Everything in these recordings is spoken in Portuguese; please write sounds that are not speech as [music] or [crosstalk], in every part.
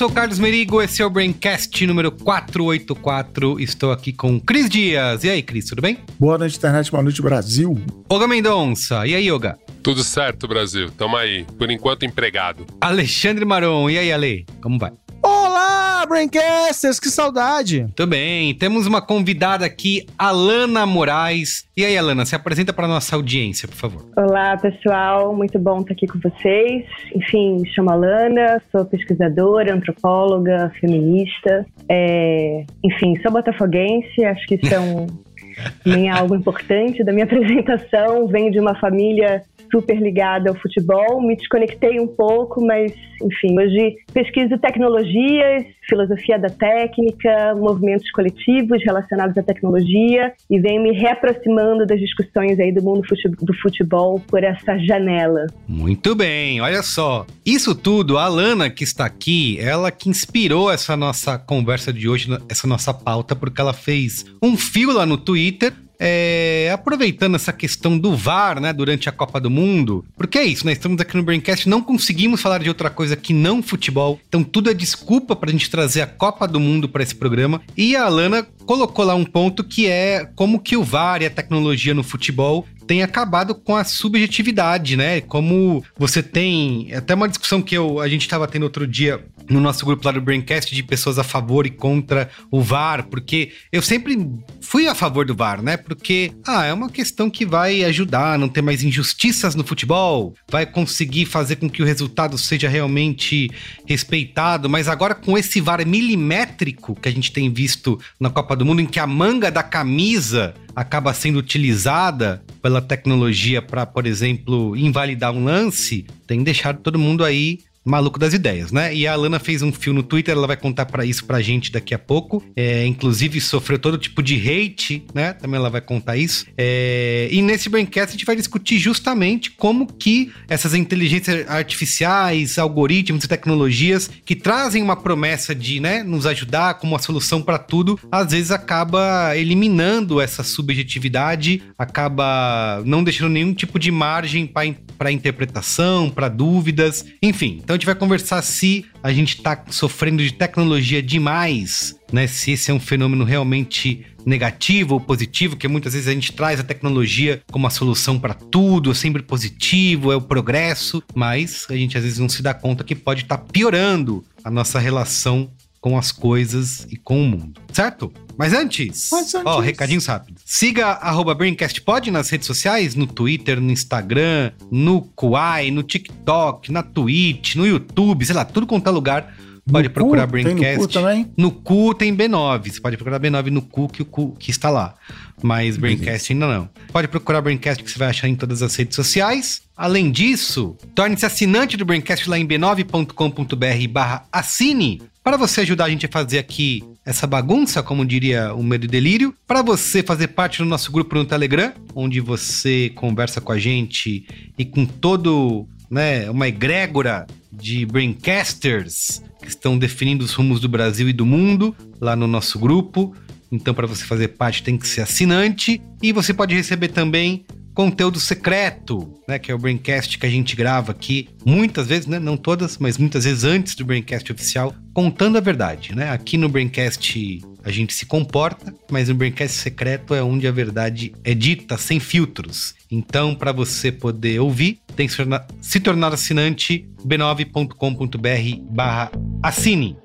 sou o Carlos Merigo, esse é o Braincast número 484. Estou aqui com Cris Dias. E aí, Cris, tudo bem? Boa noite, internet, boa noite, Brasil. Olga Mendonça. E aí, Olga? Tudo certo, Brasil. Tamo aí. Por enquanto, empregado. Alexandre Maron. E aí, Ale? Como vai? Olá, Braincasters, que saudade! Também, temos uma convidada aqui, Alana Moraes. E aí, Alana, se apresenta para nossa audiência, por favor. Olá, pessoal, muito bom estar aqui com vocês. Enfim, me chamo Alana, sou pesquisadora, antropóloga, feminista. É... Enfim, sou botafoguense, acho que isso é um... [laughs] nem é algo importante da minha [laughs] apresentação. Venho de uma família super ligada ao futebol, me desconectei um pouco, mas, enfim, hoje pesquiso tecnologias, filosofia da técnica, movimentos coletivos relacionados à tecnologia e venho me reaproximando das discussões aí do mundo do futebol por essa janela. Muito bem, olha só. Isso tudo, a Alana que está aqui, ela que inspirou essa nossa conversa de hoje, essa nossa pauta, porque ela fez um fio lá no Twitter é, aproveitando essa questão do VAR, né, durante a Copa do Mundo, porque é isso, nós estamos aqui no Braincast, não conseguimos falar de outra coisa que não futebol, então tudo é desculpa para a gente trazer a Copa do Mundo para esse programa. E a Alana colocou lá um ponto que é como que o VAR e a tecnologia no futebol tem acabado com a subjetividade, né? Como você tem até uma discussão que eu, a gente estava tendo outro dia no nosso grupo lá do Braincast de pessoas a favor e contra o VAR, porque eu sempre fui a favor do VAR, né? Porque, ah, é uma questão que vai ajudar a não ter mais injustiças no futebol, vai conseguir fazer com que o resultado seja realmente respeitado, mas agora com esse VAR milimétrico que a gente tem visto na Copa do Mundo, em que a manga da camisa acaba sendo utilizada pela tecnologia para, por exemplo, invalidar um lance, tem deixado todo mundo aí maluco das ideias, né? E a Alana fez um fio no Twitter, ela vai contar para isso pra gente daqui a pouco. É, inclusive sofreu todo tipo de hate, né? Também ela vai contar isso. É, e nesse Braincast a gente vai discutir justamente como que essas inteligências artificiais, algoritmos e tecnologias que trazem uma promessa de, né, nos ajudar como uma solução para tudo, às vezes acaba eliminando essa subjetividade, acaba não deixando nenhum tipo de margem para interpretação, para dúvidas, enfim. Então a gente vai conversar se a gente está sofrendo de tecnologia demais, né? Se esse é um fenômeno realmente negativo ou positivo, que muitas vezes a gente traz a tecnologia como a solução para tudo, é sempre positivo, é o progresso, mas a gente às vezes não se dá conta que pode estar tá piorando a nossa relação com as coisas e com o mundo, certo? Mas antes, Mas antes... ó, recadinhos rápidos. Siga arroba BrainCastPod nas redes sociais, no Twitter, no Instagram, no Kuai, no TikTok, na Twitch, no YouTube, sei lá, tudo quanto é lugar. Pode no procurar cu? Braincast. Tem no cu também? No cu tem B9. Você pode procurar B9 no cu que o cu que está lá. Mas Braincast ainda não. Pode procurar Braincast que você vai achar em todas as redes sociais. Além disso, torne-se assinante do Braincast lá em b9.com.br barra assine para você ajudar a gente a fazer aqui essa bagunça, como diria o Medo e Delírio, para você fazer parte do nosso grupo no Telegram, onde você conversa com a gente e com todo, né, uma egrégora de braincasters que estão definindo os rumos do Brasil e do mundo lá no nosso grupo. Então, para você fazer parte, tem que ser assinante e você pode receber também conteúdo secreto, né, que é o Braincast que a gente grava aqui, muitas vezes, né, não todas, mas muitas vezes antes do Braincast oficial, contando a verdade, né? Aqui no Braincast a gente se comporta, mas no Braincast secreto é onde a verdade é dita sem filtros. Então, para você poder ouvir, tem que se tornar assinante b9.com.br/assine.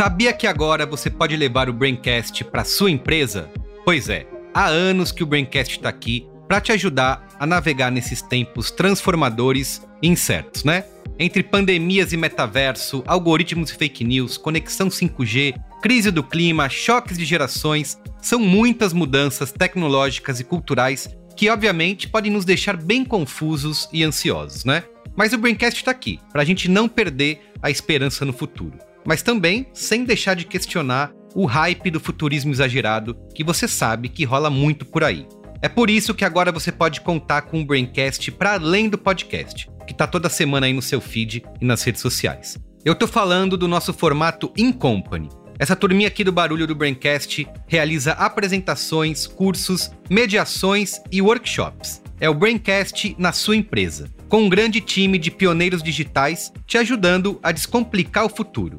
Sabia que agora você pode levar o Braincast para sua empresa? Pois é, há anos que o Braincast está aqui para te ajudar a navegar nesses tempos transformadores e incertos, né? Entre pandemias e metaverso, algoritmos e fake news, conexão 5G, crise do clima, choques de gerações, são muitas mudanças tecnológicas e culturais que, obviamente, podem nos deixar bem confusos e ansiosos, né? Mas o Braincast está aqui, para a gente não perder a esperança no futuro. Mas também sem deixar de questionar o hype do futurismo exagerado que você sabe que rola muito por aí. É por isso que agora você pode contar com o Braincast para além do podcast, que tá toda semana aí no seu feed e nas redes sociais. Eu tô falando do nosso formato In Company. Essa turminha aqui do Barulho do Braincast realiza apresentações, cursos, mediações e workshops. É o Braincast na sua empresa, com um grande time de pioneiros digitais te ajudando a descomplicar o futuro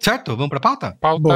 Certo? Vamos para a pauta? Pauta.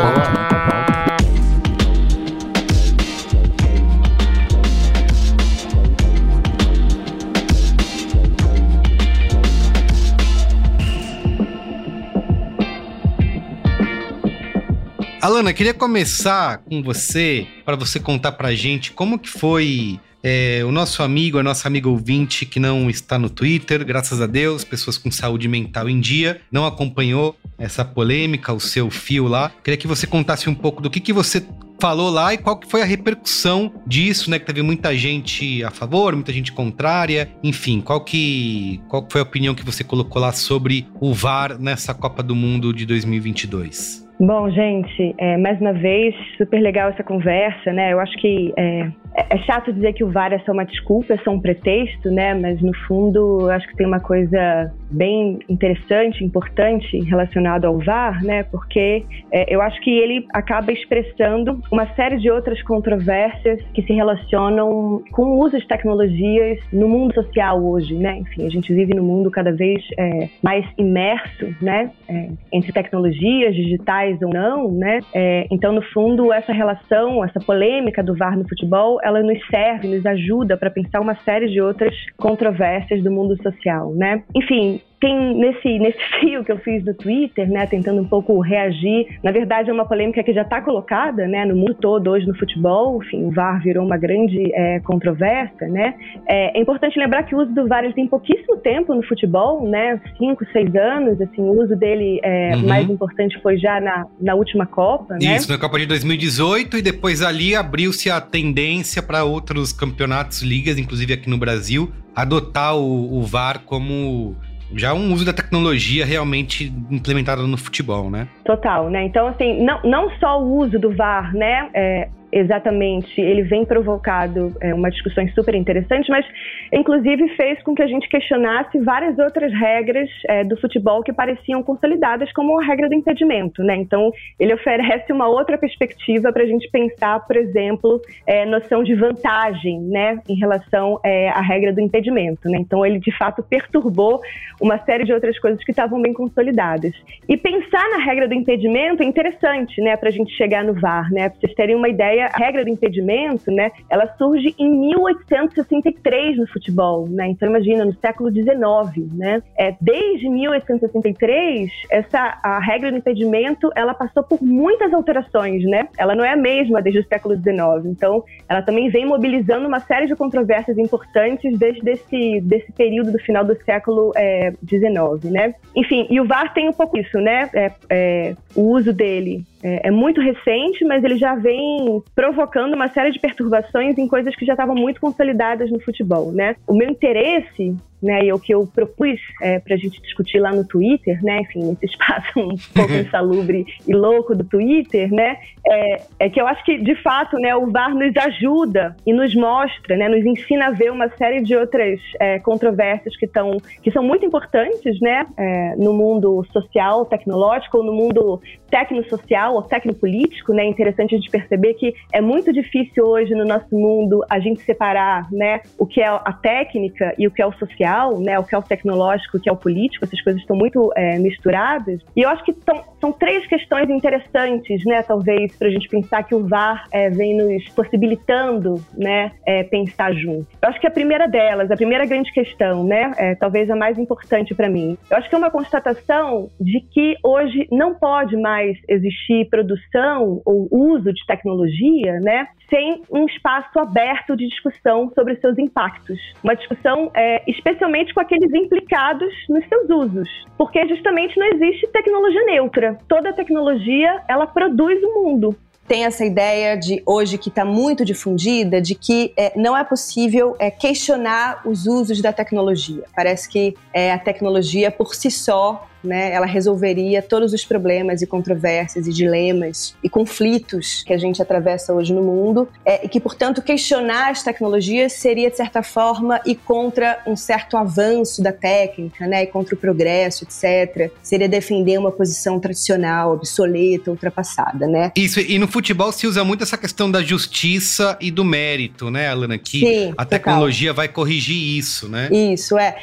Alana, queria começar com você, para você contar pra gente como que foi é, o nosso amigo, a nossa amiga ouvinte que não está no Twitter, graças a Deus, pessoas com saúde mental em dia, não acompanhou essa polêmica, o seu fio lá. Queria que você contasse um pouco do que, que você falou lá e qual que foi a repercussão disso, né? Que teve muita gente a favor, muita gente contrária, enfim, qual que, qual foi a opinião que você colocou lá sobre o VAR nessa Copa do Mundo de 2022? Bom, gente, é, mais uma vez, super legal essa conversa, né? Eu acho que é, é chato dizer que o VAR é só uma desculpa, é só um pretexto, né? Mas no fundo, acho que tem uma coisa bem interessante, importante relacionada ao VAR, né? Porque é, eu acho que ele acaba expressando uma série de outras controvérsias que se relacionam com o uso de tecnologias no mundo social hoje, né? Enfim, a gente vive num mundo cada vez é, mais imerso, né? É, entre tecnologias digitais ou não, né? É, então, no fundo, essa relação, essa polêmica do VAR no futebol, ela nos serve, nos ajuda para pensar uma série de outras controvérsias do mundo social, né? Enfim, tem nesse, nesse [laughs] fio que eu fiz no Twitter, né, tentando um pouco reagir. Na verdade, é uma polêmica que já está colocada, né, no mundo todo hoje no futebol. Enfim, o VAR virou uma grande é, controvérsia, né. É, é, importante lembrar que o uso do VAR ele tem pouquíssimo tempo no futebol, né, cinco, seis anos. Assim, o uso dele é, uhum. mais importante foi já na, na última Copa, né? Isso, na Copa de 2018 e depois ali abriu-se a tendência para outros campeonatos, ligas, inclusive aqui no Brasil, adotar o, o VAR como já um uso da tecnologia realmente implementado no futebol, né? Total, né? Então, assim, não, não só o uso do VAR, né? É, exatamente, ele vem provocado é, uma discussão super interessante, mas inclusive fez com que a gente questionasse várias outras regras é, do futebol que pareciam consolidadas, como a regra do impedimento, né? Então, ele oferece uma outra perspectiva para a gente pensar, por exemplo, é, noção de vantagem, né, em relação é, à regra do impedimento, né? Então, ele de fato perturbou uma série de outras coisas que estavam bem consolidadas. E pensar na regra do impedimento é interessante, né, para a gente chegar no VAR, né? Para vocês terem uma ideia a regra do impedimento, né, ela surge em 1863 no futebol, né? Então imagina no século XIX, né? É, desde 1863 essa a regra do impedimento ela passou por muitas alterações, né? Ela não é a mesma desde o século XIX. Então ela também vem mobilizando uma série de controvérsias importantes desde esse desse período do final do século XIX, é, né? Enfim, e o VAR tem um pouco isso, né? É, é, o uso dele é, é, muito recente, mas ele já vem provocando uma série de perturbações em coisas que já estavam muito consolidadas no futebol, né? O meu interesse né, e o que eu propus é, para a gente discutir lá no Twitter, né, enfim, nesse [laughs] espaço um pouco insalubre e louco do Twitter, né, é, é, que eu acho que, de fato, né, o VAR nos ajuda e nos mostra, né, nos ensina a ver uma série de outras é, controvérsias que, tão, que são muito importantes, né, é, no mundo social, tecnológico, ou no mundo tecno-social ou tecno-político, né, é interessante a gente perceber que é muito difícil hoje no nosso mundo a gente separar, né, o que é a técnica e o que é o social, social, né? O que é o tecnológico, o que é o político, essas coisas estão muito é, misturadas. E eu acho que tão, são três questões interessantes, né? Talvez para a gente pensar que o VAR é, vem nos possibilitando, né? É, pensar junto. Eu acho que a primeira delas, a primeira grande questão, né? É, talvez a mais importante para mim. Eu acho que é uma constatação de que hoje não pode mais existir produção ou uso de tecnologia, né? Sem um espaço aberto de discussão sobre seus impactos. Uma discussão é, especialmente com aqueles implicados nos seus usos. Porque justamente não existe tecnologia neutra. Toda tecnologia, ela produz o mundo tem essa ideia de hoje que está muito difundida de que é, não é possível é, questionar os usos da tecnologia. Parece que é, a tecnologia por si só né, ela resolveria todos os problemas e controvérsias e dilemas e conflitos que a gente atravessa hoje no mundo é, e que, portanto, questionar as tecnologias seria, de certa forma, ir contra um certo avanço da técnica, né, e contra o progresso, etc. Seria defender uma posição tradicional, obsoleta, ultrapassada, né? Isso, e no futebol se usa muito essa questão da justiça e do mérito, né, Alana? Que Sim, a tecnologia total. vai corrigir isso, né? Isso, é.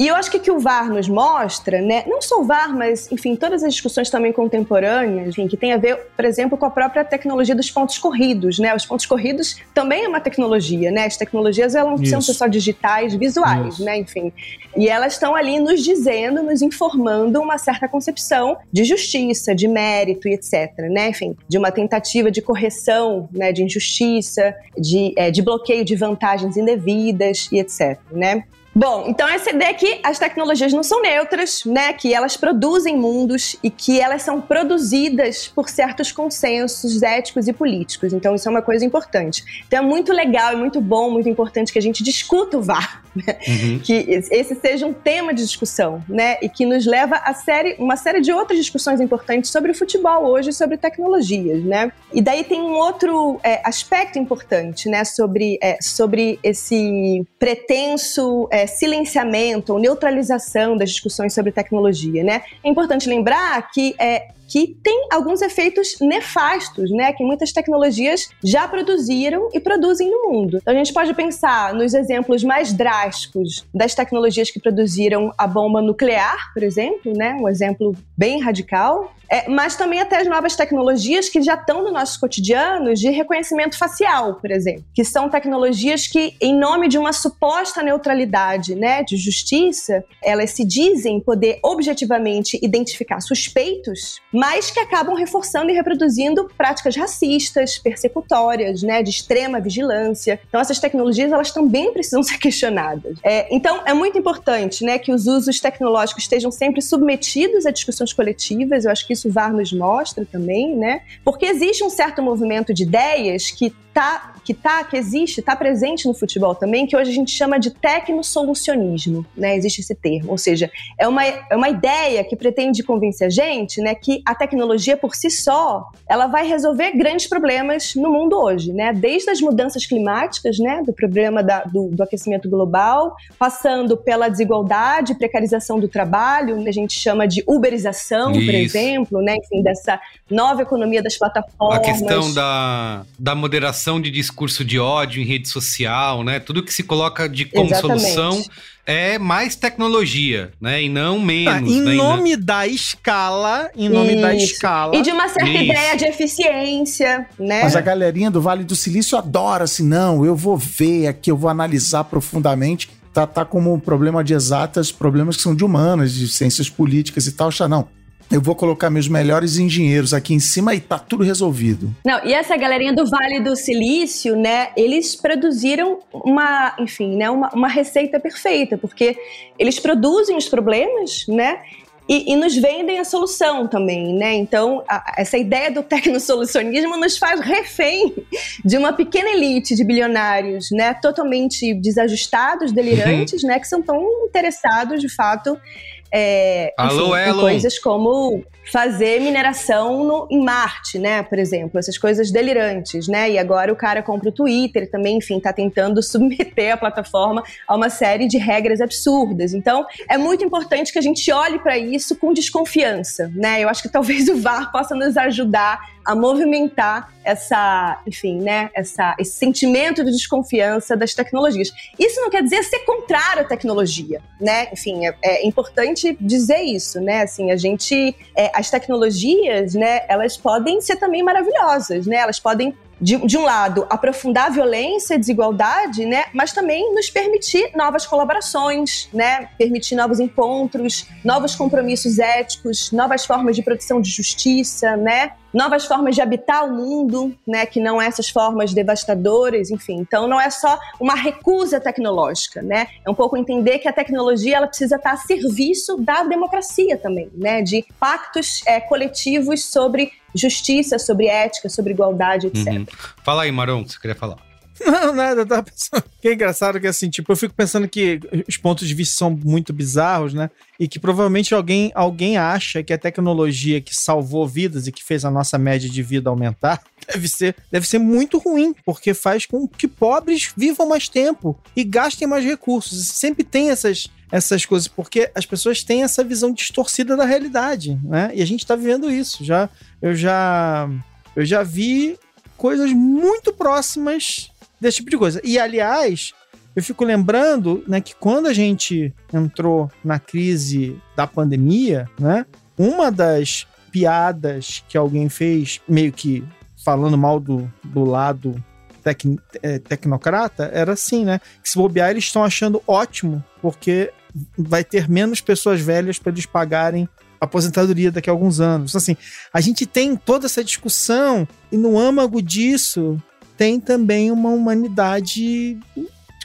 E eu acho que o que o VAR nos mostra, né, não só o VAR, mas, enfim, todas as discussões também contemporâneas, enfim, que tem a ver, por exemplo, com a própria tecnologia dos pontos corridos, né? Os pontos corridos também é uma tecnologia, né? As tecnologias, elas não são só digitais, visuais, Isso. né? Enfim, e elas estão ali nos dizendo, nos informando uma certa concepção de justiça, de mérito e etc, né? Enfim, de uma tentativa de correção, né, de injustiça, de, é, de bloqueio de vantagens indevidas e etc, né? Bom, então essa ideia é que as tecnologias não são neutras, né? Que elas produzem mundos e que elas são produzidas por certos consensos éticos e políticos. Então isso é uma coisa importante. Então é muito legal, é muito bom, muito importante que a gente discuta o VAR, [laughs] né? uhum. que esse seja um tema de discussão, né? E que nos leva a série, uma série de outras discussões importantes sobre o futebol hoje, sobre tecnologias, né? E daí tem um outro é, aspecto importante, né? Sobre, é, sobre esse pretenso é, silenciamento ou neutralização das discussões sobre tecnologia, né? É importante lembrar que é, que tem alguns efeitos nefastos, né, que muitas tecnologias já produziram e produzem no mundo. Então a gente pode pensar nos exemplos mais drásticos das tecnologias que produziram a bomba nuclear, por exemplo, né, um exemplo bem radical, é, mas também até as novas tecnologias que já estão no nosso cotidiano de reconhecimento facial, por exemplo, que são tecnologias que, em nome de uma suposta neutralidade, né, de justiça, elas se dizem poder objetivamente identificar suspeitos, mas que acabam reforçando e reproduzindo práticas racistas, persecutórias, né, de extrema vigilância. Então essas tecnologias elas também [laughs] precisam ser questionadas. É, então é muito importante, né, que os usos tecnológicos estejam sempre submetidos a discussões coletivas. Eu acho que o VAR nos mostra também, né? Porque existe um certo movimento de ideias que tá, que tá, que existe, está presente no futebol também, que hoje a gente chama de tecnosolucionismo, né? Existe esse termo, ou seja, é uma, é uma ideia que pretende convencer a gente, né, que a tecnologia por si só, ela vai resolver grandes problemas no mundo hoje, né? Desde as mudanças climáticas, né, do problema da, do, do aquecimento global, passando pela desigualdade, precarização do trabalho, a gente chama de uberização, Isso. por exemplo, né, enfim, dessa nova economia das plataformas. A questão da, da moderação de discurso de ódio em rede social, né? Tudo que se coloca de como Exatamente. solução é mais tecnologia, né? E não menos. Ah, em né? nome da escala, em nome Isso. da escala. E de uma certa Isso. ideia de eficiência, né? Mas a galerinha do Vale do Silício adora assim, não, eu vou ver aqui, eu vou analisar profundamente. Tá, tá como um problema de exatas, problemas que são de humanas, de ciências políticas e tal. Não, eu vou colocar meus melhores engenheiros aqui em cima e tá tudo resolvido. Não, e essa galerinha do Vale do Silício, né, eles produziram uma, enfim, né, uma, uma receita perfeita, porque eles produzem os problemas, né, e, e, nos vendem a solução também, né? Então, a, essa ideia do tecnosolucionismo nos faz refém de uma pequena elite de bilionários, né? Totalmente desajustados, delirantes, uhum. né? Que são tão interessados, de fato, é, Alô, enfim, coisas como fazer mineração no, em Marte, né? Por exemplo, essas coisas delirantes, né? E agora o cara compra o Twitter também, enfim, está tentando [laughs] submeter a plataforma a uma série de regras absurdas. Então, é muito importante que a gente olhe para isso com desconfiança, né? Eu acho que talvez o VAR possa nos ajudar a movimentar essa, enfim, né, essa, esse sentimento de desconfiança das tecnologias. Isso não quer dizer ser contrário à tecnologia, né? Enfim, é, é importante dizer isso, né? Assim, a gente, é, as tecnologias, né, elas podem ser também maravilhosas, né? Elas podem de, de, um lado, aprofundar a violência e desigualdade, né? Mas também nos permitir novas colaborações, né? Permitir novos encontros, novos compromissos éticos, novas formas de produção de justiça, né? Novas formas de habitar o mundo, né? Que não essas formas devastadoras, enfim. Então, não é só uma recusa tecnológica, né? É um pouco entender que a tecnologia ela precisa estar a serviço da democracia também, né? De pactos é, coletivos sobre justiça, sobre ética, sobre igualdade, etc. Uhum. Fala aí, Maron, o que você queria falar. [laughs] Não, nada, eu tava pensando. Que é engraçado que assim, tipo, eu fico pensando que os pontos de vista são muito bizarros, né? E que provavelmente alguém, alguém acha que a tecnologia que salvou vidas e que fez a nossa média de vida aumentar [laughs] deve ser, deve ser muito ruim, porque faz com que pobres vivam mais tempo e gastem mais recursos. Sempre tem essas, essas coisas, porque as pessoas têm essa visão distorcida da realidade, né? E a gente tá vivendo isso. Já, eu já, eu já vi coisas muito próximas desse tipo de coisa. E aliás, eu fico lembrando, né, que quando a gente entrou na crise da pandemia, né, uma das piadas que alguém fez, meio que falando mal do, do lado tec, é, tecnocrata, era assim, né? Que se bobear, eles estão achando ótimo, porque vai ter menos pessoas velhas para eles pagarem aposentadoria daqui a alguns anos. Então, assim, a gente tem toda essa discussão e no âmago disso tem também uma humanidade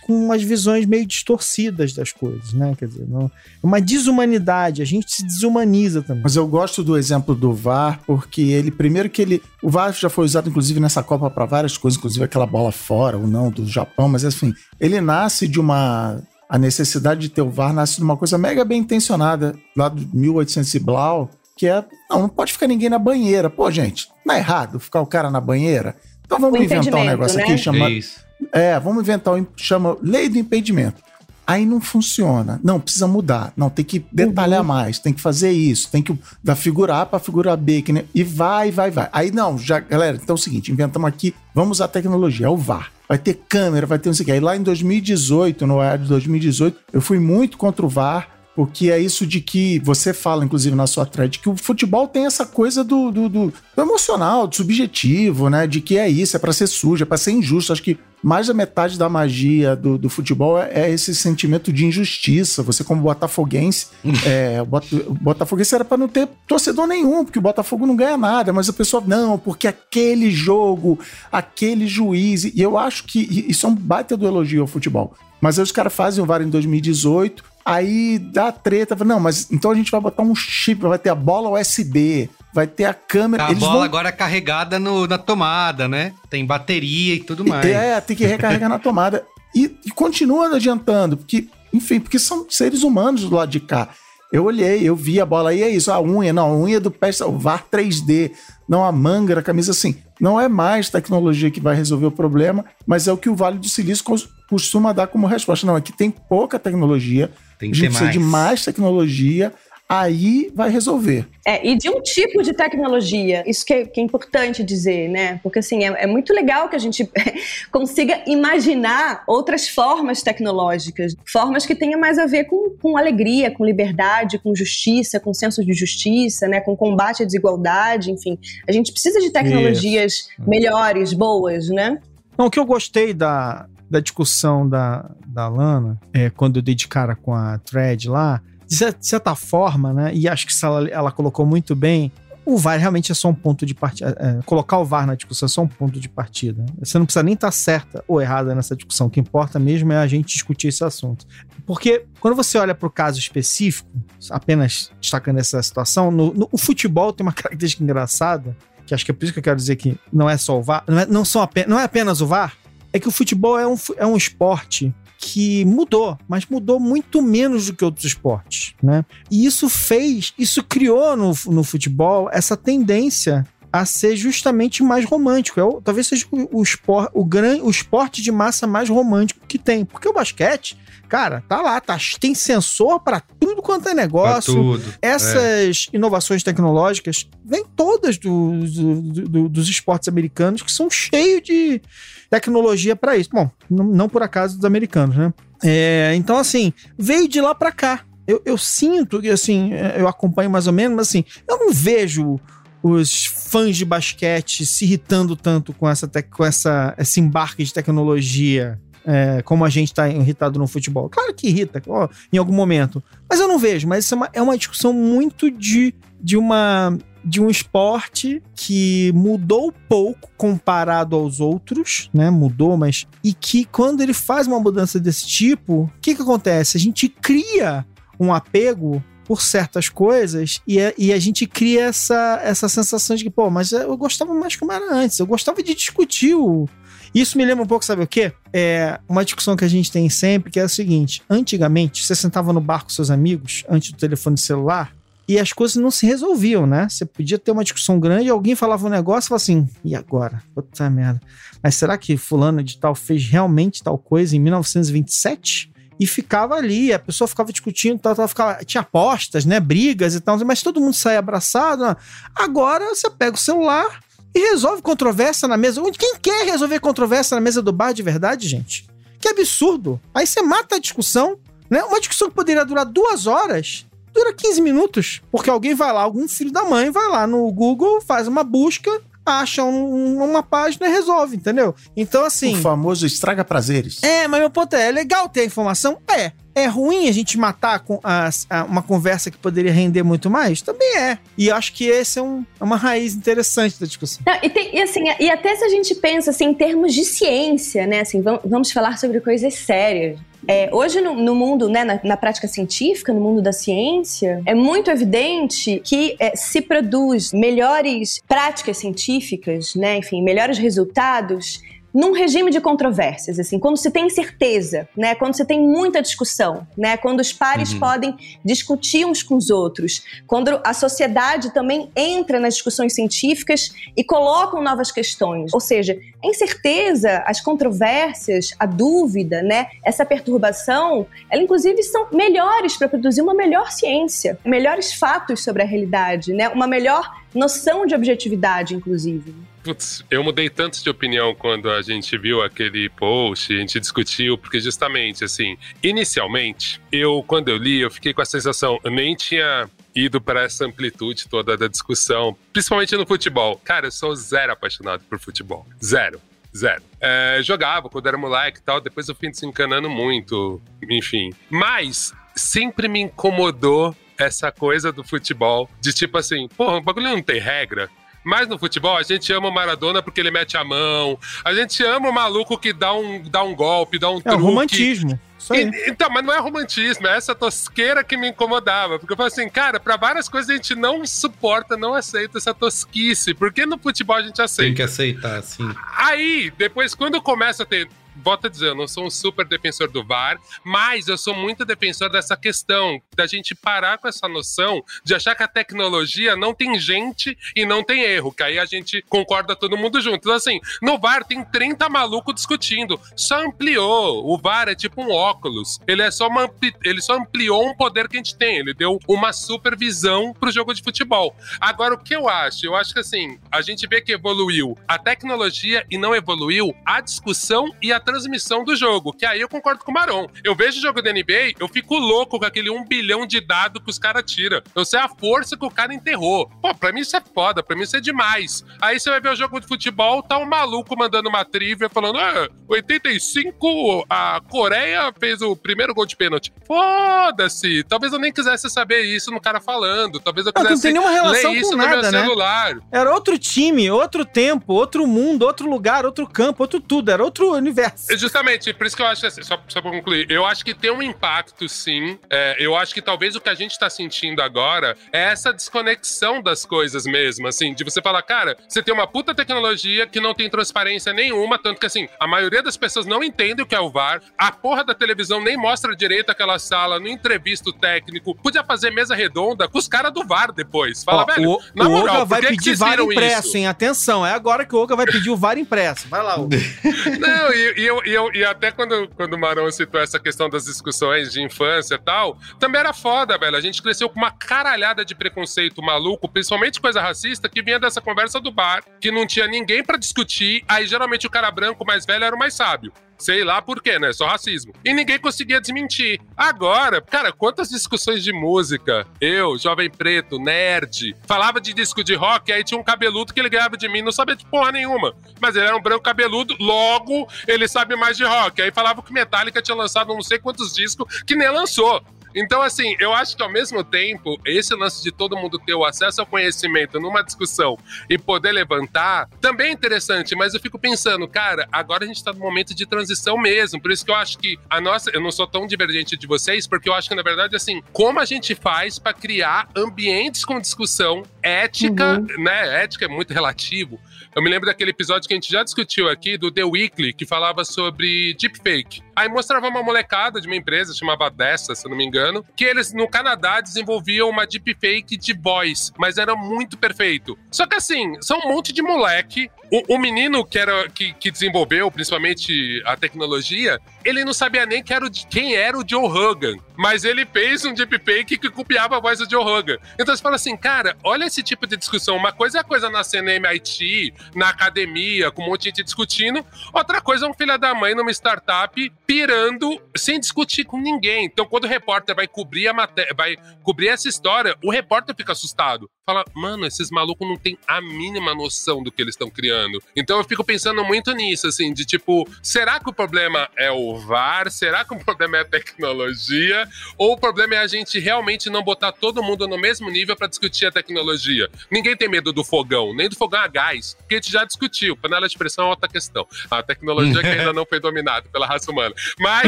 com umas visões meio distorcidas das coisas, né? Quer dizer, não, uma desumanidade, a gente se desumaniza também. Mas eu gosto do exemplo do VAR, porque ele, primeiro que ele. O VAR já foi usado, inclusive, nessa Copa para várias coisas, inclusive aquela bola fora ou não do Japão, mas assim, ele nasce de uma a necessidade de ter o VAR nasce de uma coisa mega bem intencionada, lá do 1800 e blau, que é, não, não pode ficar ninguém na banheira. Pô, gente, não é errado ficar o cara na banheira? Então vamos o inventar um negócio né? aqui, chama... Isso. É, vamos inventar um, chama lei do impedimento. Aí não funciona. Não, precisa mudar. Não, tem que detalhar uhum. mais, tem que fazer isso, tem que da figura A para figura B, que, né? e vai, vai, vai. Aí não, já, galera, então é o seguinte, inventamos aqui, vamos usar a tecnologia, é o VAR vai ter câmera, vai ter não sei o que. Aí lá em 2018, no ar de 2018, eu fui muito contra o VAR, porque é isso de que você fala, inclusive, na sua thread, que o futebol tem essa coisa do, do, do, do emocional, do subjetivo, né? De que é isso, é para ser sujo, é para ser injusto. Acho que mais da metade da magia do, do futebol é, é, esse sentimento de injustiça. Você, como botafoguense, [laughs] é, o botafoguense era para não ter torcedor nenhum, porque o Botafogo não ganha nada, mas a pessoa, não, porque aquele jogo, aquele juiz. E eu acho que isso é um baita do elogio ao futebol. Mas aí os caras fazem o VAR em 2018, aí dá treta. Não, mas então a gente vai botar um chip, vai ter a bola USB, vai ter a câmera. A bola vão... agora é carregada no, na tomada, né? Tem bateria e tudo mais. É, tem que recarregar na tomada. E, e continua adiantando, porque, enfim, porque são seres humanos do lado de cá. Eu olhei, eu vi a bola, e é isso, a unha, não, a unha do pé, o VAR 3D, não a manga, a camisa, assim. Não é mais tecnologia que vai resolver o problema, mas é o que o Vale do Silício costuma dar como resposta. Não, aqui tem pouca tecnologia, tem que a gente precisa mais. de mais tecnologia, aí vai resolver. É, e de um tipo de tecnologia, isso que é, que é importante dizer, né? Porque assim, é, é, muito legal que a gente [laughs] consiga imaginar outras formas tecnológicas, formas que tenham mais a ver com, com alegria, com liberdade, com justiça, com senso de justiça, né? Com combate à desigualdade, enfim. A gente precisa de tecnologias isso. melhores, boas, né? Não, o que eu gostei da, da discussão da, da Lana, é, quando eu dei de cara com a thread lá, de certa forma, né? E acho que ela, ela colocou muito bem. O VAR realmente é só um ponto de partida. É, colocar o VAR na discussão é só um ponto de partida. Você não precisa nem estar tá certa ou errada nessa discussão. O que importa mesmo é a gente discutir esse assunto. Porque quando você olha para o caso específico, apenas destacando essa situação, no, no, o futebol tem uma [laughs] característica engraçada, que acho que é por isso que eu quero dizer que não é só o VAR, não é, não são apenas, não é apenas o VAR, é que o futebol é um, é um esporte que mudou, mas mudou muito menos do que outros esportes, né? E isso fez, isso criou no, no futebol essa tendência a ser justamente mais romântico. É o, talvez seja o, o, espor, o, gran, o esporte de massa mais romântico que tem. Porque o basquete, cara, tá lá, tá, tem sensor para tudo quanto é negócio. tudo, Essas inovações tecnológicas vêm todas do, do- do- dos esportes americanos que são cheios de tecnologia para isso. Bom, não, por acaso dos americanos, né? É, então, assim, veio de lá para cá. Eu, eu sinto que, assim, é, eu acompanho mais ou menos, mas assim, eu não vejo os fãs de basquete se irritando tanto com essa, com essa esse embarque de tecnologia é, como a gente tá irritado no futebol. Claro que irrita, ó, em algum momento. Mas eu não vejo, mas isso é uma, é uma discussão muito de, de uma de um esporte que mudou pouco comparado aos outros, né? Mudou, mas e que quando ele faz uma mudança desse tipo, o que que acontece? A gente cria um apego por certas coisas e a, e a gente cria essa, essa sensação de que, pô, mas eu gostava mais como era antes, eu gostava de discutir o. Isso me lembra um pouco, sabe o quê? É uma discussão que a gente tem sempre, que é o seguinte: antigamente, você sentava no bar com seus amigos, antes do telefone celular, e as coisas não se resolviam, né? Você podia ter uma discussão grande, alguém falava um negócio e falava assim, e agora? Puta merda. Mas será que fulano de tal fez realmente tal coisa em 1927? E ficava ali, a pessoa ficava discutindo, tal, tal, ficava, tinha apostas, né? Brigas e tal, mas todo mundo saía abraçado. né? Agora você pega o celular e resolve controvérsia na mesa. Quem quer resolver controvérsia na mesa do bar de verdade, gente? Que absurdo. Aí você mata a discussão, né? Uma discussão que poderia durar duas horas, dura 15 minutos. Porque alguém vai lá, algum filho da mãe vai lá no Google, faz uma busca, acha um- uma página e resolve, entendeu? Então, assim. O famoso estraga prazeres. É, mas meu ponto é, é legal ter a informação? É. É ruim a gente matar com as- a- uma conversa que poderia render muito mais? Também é. E eu acho que esse é, um- é uma raiz interessante da discussão. Não, e, tem- e assim, e até se a gente pensa assim, em termos de ciência, né? Assim, vam- vamos falar sobre coisas sérias. É, hoje no, no mundo, né, na, na prática científica, no mundo da ciência, é muito evidente que é, se produz melhores práticas científicas, né, enfim, melhores resultados num regime de controvérsias, assim, quando se tem certeza, né, quando se tem muita discussão, né, quando os pares Uhum. podem discutir uns com os outros, quando a sociedade também entra nas discussões científicas e colocam novas questões. Ou seja, a incerteza, as controvérsias, a dúvida, né, essa perturbação, ela inclusive são melhores para produzir uma melhor ciência, melhores fatos sobre a realidade, né, uma melhor noção de objetividade, inclusive. Putz, eu mudei tanto de opinião quando a gente viu aquele post, a gente discutiu, porque justamente, assim, inicialmente, eu, quando eu li, eu fiquei com a sensação, eu nem tinha ido para essa amplitude toda da discussão, principalmente no futebol. Cara, eu sou zero apaixonado por futebol. Zero. Zero. É, jogava quando era moleque e tal, depois eu fui desencanando muito, enfim. Mas sempre me incomodou essa coisa do futebol, de tipo assim, porra, o bagulho não tem regra. Mas no futebol, a gente ama o Maradona porque ele mete a mão. A gente ama o maluco que dá um, dá um golpe, dá um É truque. romantismo. Isso aí. E- então, mas não é romantismo, é essa tosqueira que me incomodava. Porque eu falo assim, cara, pra várias coisas a gente não suporta, não aceita essa tosquice. Por que no futebol a gente Tem aceita? que aceitar, sim. Aí, depois, quando começa a ter. Volto a dizer, eu não sou um super defensor do VAR, mas eu sou muito defensor dessa questão da gente parar com essa noção de achar que a tecnologia não tem gente e não tem erro, que aí a gente concorda todo mundo junto. Então, assim, no VAR tem 30 malucos discutindo, só ampliou. O VAR é tipo um óculos, ele é só uma, ele só ampliou um poder que a gente tem, ele deu uma supervisão pro jogo de futebol. Agora, o que eu acho? Eu acho que assim, a gente vê que evoluiu a tecnologia e não evoluiu a discussão e a transmissão do jogo. Que aí eu concordo com o Maron. Eu vejo o jogo da NBA, eu fico louco com aquele um bilhão de dados que os caras tiram. Eu sei a força que o cara enterrou. Pô, pra mim isso é foda, pra mim isso é demais. Aí você vai ver o jogo de futebol, tá um maluco mandando uma trivia falando: ah, 85, a Coreia fez o primeiro gol de pênalti. Foda-se! Talvez eu nem quisesse saber isso no cara falando. Talvez eu Não, que não quisesse tem nenhuma relação ler com isso no nada, meu né? celular. Era outro time, outro tempo, outro mundo, outro lugar, outro campo, outro tudo. Era outro universo. Justamente, por isso que eu acho assim, só, só pra concluir, eu acho que tem um impacto, sim. É, eu acho que talvez o que a gente tá sentindo agora é essa desconexão das coisas mesmo, assim, de você falar, cara, você tem uma puta tecnologia que não tem transparência nenhuma, tanto que, assim, a maioria das pessoas não entende o que é o VAR, a porra da televisão nem mostra direito aquela sala, no entrevista técnico, podia fazer mesa redonda com os caras do VAR depois. Fala, Ó, velho, o, na o moral, Olga vai que que pedir vocês VAR impresso, isso? hein? Atenção, é agora que o Olga vai pedir o VAR impresso. Vai lá, Olga. [laughs] Não, e, e eu, e, eu, e até quando, quando o Marão citou essa questão das discussões de infância e tal, também era foda, velho. A gente cresceu com uma caralhada de preconceito maluco, principalmente coisa racista, que vinha dessa conversa do bar, que não tinha ninguém pra discutir, aí geralmente o cara branco mais velho era o mais sábio. Sei lá por quê, né? Só racismo. E ninguém conseguia desmentir. Agora, cara, quantas discussões de música? Eu, jovem preto, nerd, falava de disco de rock, aí tinha um cabeludo que ele ganhava de mim, não sabia de porra nenhuma. Mas ele era um branco cabeludo, logo ele sabe mais de rock. Aí falava que Metallica tinha lançado não sei quantos discos que nem lançou. Então, assim, eu acho que ao mesmo tempo, esse lance de todo mundo ter o acesso ao conhecimento numa discussão e poder levantar, também é interessante, mas eu fico pensando, cara, agora a gente tá num momento de transição mesmo. Por isso que eu acho que a nossa. Eu não sou tão divergente de vocês, porque eu acho que, na verdade, assim, como a gente faz para criar ambientes com discussão ética, né? Ética é muito relativo. Eu me lembro daquele episódio que a gente já discutiu aqui, do The Weekly, que falava sobre deepfake. Aí mostrava uma molecada de uma empresa, chamava Dessa, se não me engano, que eles no Canadá desenvolviam uma deepfake de voz, mas era muito perfeito. Só que assim, são um monte de moleque. O, o menino que, era, que, que desenvolveu, principalmente a tecnologia, ele não sabia nem que era o, quem era o Joe Rogan. Mas ele fez um deepfake que copiava a voz do Joe Rogan. Então você fala assim, cara, olha esse tipo de discussão. Uma coisa é a coisa na CNMIT, na academia, com um monte de gente discutindo. Outra coisa é um filho da mãe numa startup pirando sem discutir com ninguém. Então, quando o repórter vai cobrir a matéria, vai cobrir essa história, o repórter fica assustado. Fala, mano, esses malucos não têm a mínima noção do que eles estão criando. Então eu fico pensando muito nisso, assim, de tipo, será que o problema é o VAR? Será que o problema é a tecnologia? Ou o problema é a gente realmente não botar todo mundo no mesmo nível para discutir a tecnologia? Ninguém tem medo do fogão, nem do fogão a gás, porque a gente já discutiu. Panela de pressão é outra questão. A tecnologia que ainda [laughs] não foi dominada pela raça humana. Mas,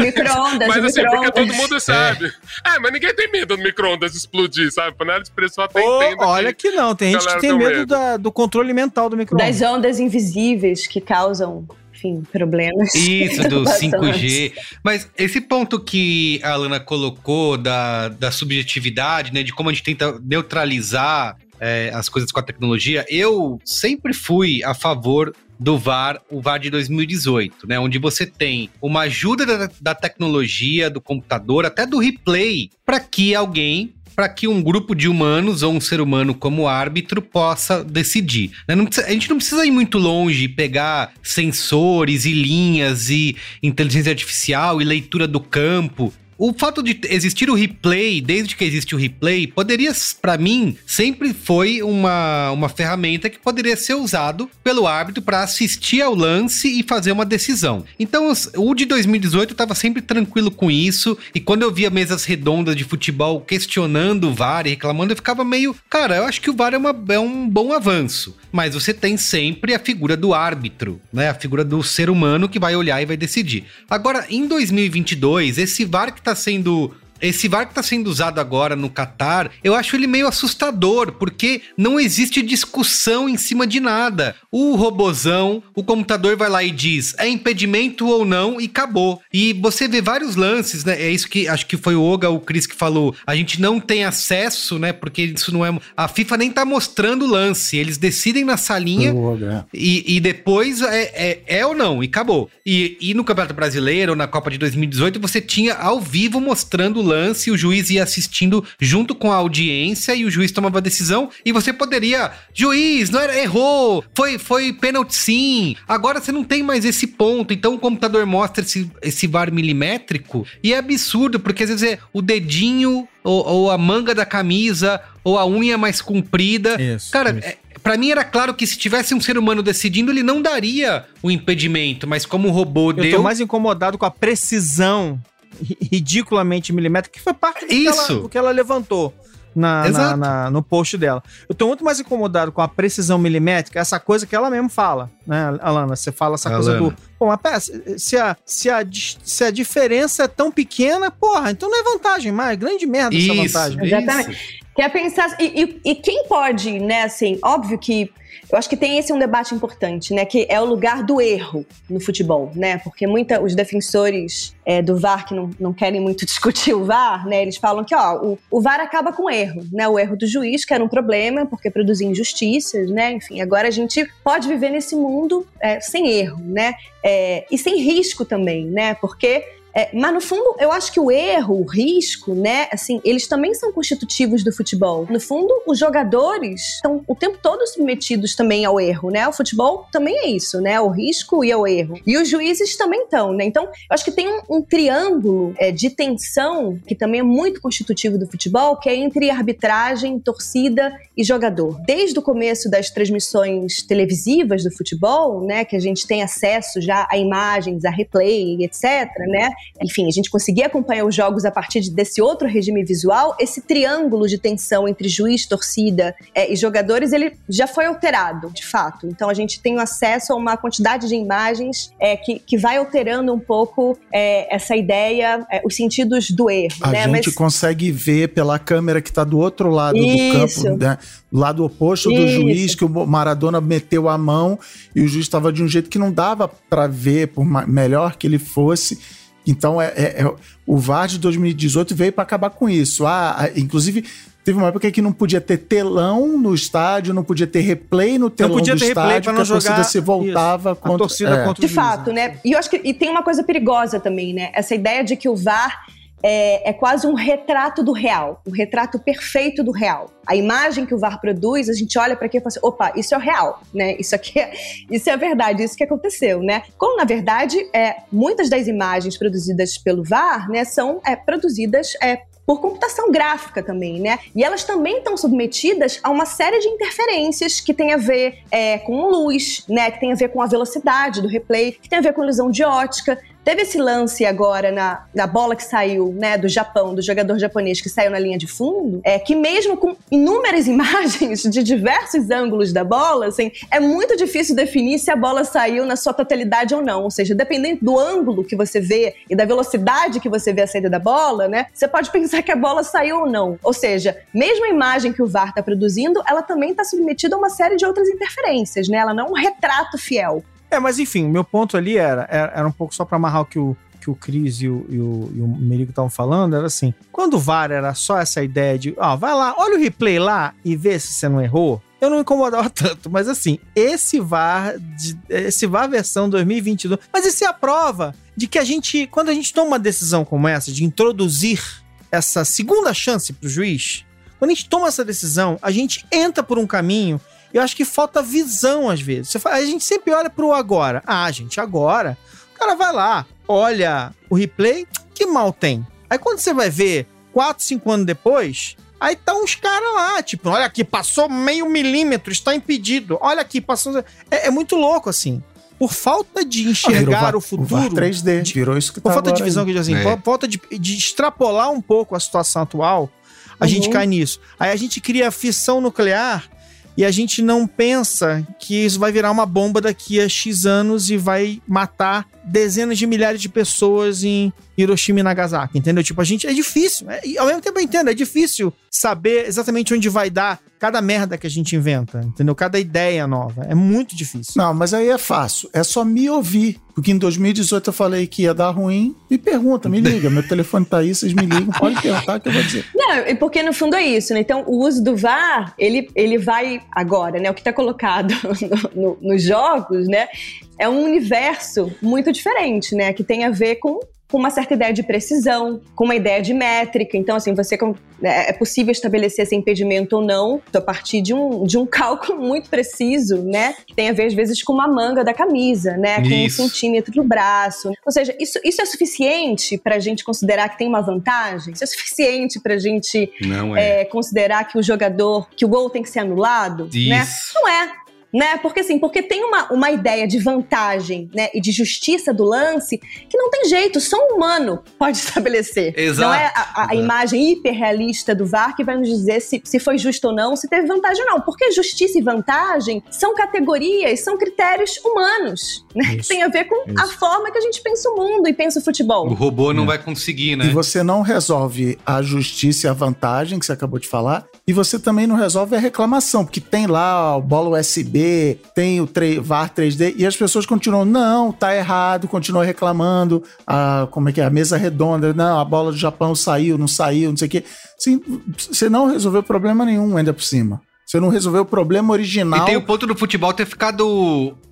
Micro-ondas, mas assim, porque todo mundo sabe. É. mas ninguém tem medo do micro-ondas explodir, sabe? Panela de pressão até entendo olha que não, tem gente que tem medo, medo. da- do controle mental do micro-ondas. Das ondas invisíveis que causam, enfim, problemas. Isso, [laughs] do Bastante. 5G. Mas esse ponto que a Alana colocou da, da subjetividade, né? De como a gente tenta neutralizar é, as coisas com a tecnologia, eu sempre fui a favor do VAR, o VAR de 2018, né? Onde você tem uma ajuda da, da tecnologia, do computador, até do replay, para que alguém para que um grupo de humanos ou um ser humano como árbitro possa decidir. né? Precisa- a gente não precisa ir muito longe e pegar sensores e linhas e inteligência artificial e leitura do campo. O fato de existir o replay, desde que existe o replay, poderia, para mim, sempre foi uma, uma ferramenta que poderia ser usado pelo árbitro para assistir ao lance e fazer uma decisão. Então, o de 2018 eu tava sempre tranquilo com isso, e quando eu via mesas redondas de futebol questionando o VAR e reclamando, eu ficava meio, cara, eu acho que o VAR é, uma- é um bom avanço. Mas você tem sempre a figura do árbitro, né? A figura do ser humano que vai olhar e vai decidir. Agora, em 2022, esse VAR que tá sendo esse VAR que tá sendo usado agora no Catar, eu acho ele meio assustador, porque não existe discussão em cima de nada. O robozão, o computador vai lá e diz, é impedimento ou não, e acabou. E você vê vários lances, né? É isso que acho que foi o Oga, o Chris que falou. A gente não tem acesso, né? Porque isso não é. A FIFA nem tá mostrando o lance. Eles decidem na salinha. Olga. E, e depois é, é, é ou não, e acabou. E, e no Campeonato Brasileiro, na Copa de 2018, você tinha ao vivo mostrando o lance, o juiz ia assistindo junto com a audiência e o juiz tomava a decisão. E você poderia, juiz, não era, errou, foi, foi pênalti sim. Agora você não tem mais esse ponto. Então o computador mostra esse, esse VAR milimétrico e é absurdo, porque às vezes é o dedinho ou, ou a manga da camisa ou a unha mais comprida. Isso, Cara, isso. é, Pra mim era claro que se tivesse um ser humano decidindo, ele não daria o impedimento, mas como o robô Eu deu. tô mais incomodado com a precisão ridiculamente milimétrica, que foi parte do, Que, Isso. ela, do que ela levantou. na, na- na- no post dela. Eu tô muito mais incomodado com a precisão milimétrica, essa coisa que ela mesmo fala, né, Alana? Você fala essa coisa Alana. do. Pô, mas pera, se a, se, a, se a diferença é tão pequena, porra, então não é vantagem mais. Grande merda essa Isso, vantagem. Exatamente. isso. Quer pensar. E, e- e quem pode, né, assim, óbvio que. Eu acho que tem esse um debate importante, né? Que é o lugar do erro no futebol, né? Porque muita, os defensores é, do VAR que não, não querem muito [laughs] discutir o VAR, né? Eles falam que ó, o, o VAR acaba com o erro, né? O erro do juiz, que era um problema, porque produzia injustiças, né? Enfim, agora a gente pode viver nesse mundo é, sem erro, né? É, e sem risco também, né? Porque é, mas no fundo, eu acho que o erro, o risco, né, assim, eles também são constitutivos do futebol. No fundo, os jogadores estão o tempo todo submetidos também ao erro, né? O futebol também é isso, né? O risco e o erro. E os juízes também estão, né? Então, eu acho que tem um, um triângulo é, de tensão que também é muito constitutivo do futebol, que é entre arbitragem, torcida e jogador. Desde o começo das transmissões televisivas do futebol, né, que a gente tem acesso já a imagens, a replay, etc, né? Enfim, a gente conseguia acompanhar os jogos a partir de- desse outro regime visual. Esse triângulo de tensão entre juiz, torcida é, e jogadores, ele já foi alterado, de fato. Então a gente tem acesso a uma quantidade de imagens é, que, que vai alterando um pouco é, essa ideia, é, os sentidos do erro, A né? gente consegue ver pela câmera que tá do outro lado Isso. do campo, né? Do lado oposto do Isso. juiz, que o Maradona meteu a mão e o juiz estava de um jeito que não dava para ver, por melhor que ele fosse. Então, é, é- é- o VAR de 2018 veio para acabar com isso. Ah, ah, inclusive, teve uma época que não podia ter telão no estádio, não podia ter replay no telão podia do ter replay estádio, pra que não a torcida jogar- se voltava A torcida é. contra o De juiz, fato, né? E eu acho que e tem uma coisa perigosa também, né? Essa ideia de que o VAR é, é quase um retrato do real, um retrato perfeito do real. A imagem que o VAR produz, a gente olha para aqui e fala assim, opa, isso é o real, né? Isso aqui é, [laughs] isso é verdade, isso que aconteceu, né? Como na verdade, é, muitas das imagens produzidas pelo VAR, né, são é, produzidas é, por computação gráfica também, né? E elas também estão submetidas a uma série de interferências que tem a ver é, com luz, né? Que tem a ver com a velocidade do replay, que tem a ver com ilusão de ótica. Teve esse lance agora na, na bola que saiu, né, do Japão, do jogador japonês que saiu na linha de fundo, é que mesmo com inúmeras [laughs] imagens de diversos ângulos da bola, assim, é muito difícil definir se a bola saiu na sua totalidade ou não. Ou seja, dependendo do ângulo que você vê e da velocidade que você vê a saída da bola, né, você pode pensar que a bola saiu ou não. Ou seja, mesmo a imagem que o VAR está produzindo, ela também está submetida a uma série de outras interferências, né? Ela não é um retrato fiel. É, mas enfim, meu ponto ali era, era, era um pouco só pra amarrar o que o, que o Cris e o, e o, e o Merigo estavam falando, era assim, quando o VAR era só essa ideia de, ó, vai lá, olha o replay lá e vê se você não errou, eu não incomodava [laughs] tanto, mas assim, esse VAR, de- esse VAR versão 2022, mas isso é a prova de que a gente, quando a gente toma uma decisão como essa, de introduzir essa segunda chance pro juiz, quando a gente toma essa decisão, a gente entra por um caminho eu acho que falta visão às vezes. Você fa- A gente sempre olha pro agora. Ah, gente, agora. O cara vai lá, olha o replay, que mal tem. Aí quando você vai ver 4, 5 anos depois, aí tá uns caras lá, tipo, olha aqui, passou meio milímetro, está impedido. Olha aqui, passou. É, é muito louco, assim. Por falta de Virou enxergar VAR- o futuro. VAR 3D, de- virou isso que por tá falta de visão, aí. que eu digo assim, É. por falta de, de extrapolar um pouco a situação atual, a gente Uhum. cai nisso. Aí a gente cria fissão nuclear e a gente não pensa que isso vai virar uma bomba daqui a X anos e vai matar dezenas de milhares de pessoas em Hiroshima e Nagasaki, entendeu? Tipo, a gente é difícil. é- ao mesmo tempo eu entendo, é difícil saber exatamente onde vai dar cada merda que a gente inventa, entendeu? Cada ideia nova. É muito difícil. Não, mas aí é fácil. É só me ouvir. Porque em 2018 eu falei que ia dar ruim. Me pergunta, me liga. Meu telefone tá aí, vocês me ligam. Pode perguntar que eu vou dizer. Não, e porque no fundo é isso, né? Então, o uso do VAR, ele, ele vai agora, né? O que está colocado [laughs] no- no- nos jogos, né? É um universo muito diferente, né? Que tem a ver com, com uma certa ideia de precisão, com uma ideia de métrica. Então, assim, você com- é possível estabelecer esse impedimento ou não a partir de um, de um [laughs] cálculo muito preciso, né? Que tem a ver, às vezes, com uma manga da camisa, né? Com Isso. um centímetro do braço. Ou seja, isso, isso é suficiente para a gente considerar que tem uma vantagem? Isso é suficiente para a gente é. é, considerar que o jogador, que o gol tem que ser anulado, né? Isso. Não é. Né? Porque assim, porque tem uma, uma ideia de vantagem, né, e de justiça do lance que não tem jeito, só um humano pode [laughs] estabelecer. Exato. Não é a, a imagem hiperrealista do VAR que vai nos dizer se, se foi justo ou não, se teve vantagem ou não. Porque justiça e vantagem são categorias, são critérios humanos, né? Que Isso, tem a ver com a isso. forma que a gente pensa o mundo e pensa o futebol. O robô não É. vai conseguir, né? E você não resolve a justiça e a vantagem que você acabou de falar, e você também não resolve a reclamação, porque tem lá o bola USB, tem o 3, VAR 3D, e as pessoas continuam, não, tá errado, continuam reclamando, a, como é que é, a mesa redonda, não, a bola do Japão saiu, não saiu, não sei o quê. Assim, você não resolveu problema nenhum ainda por cima. Você não resolveu o problema original. E tem o ponto do futebol ter ficado.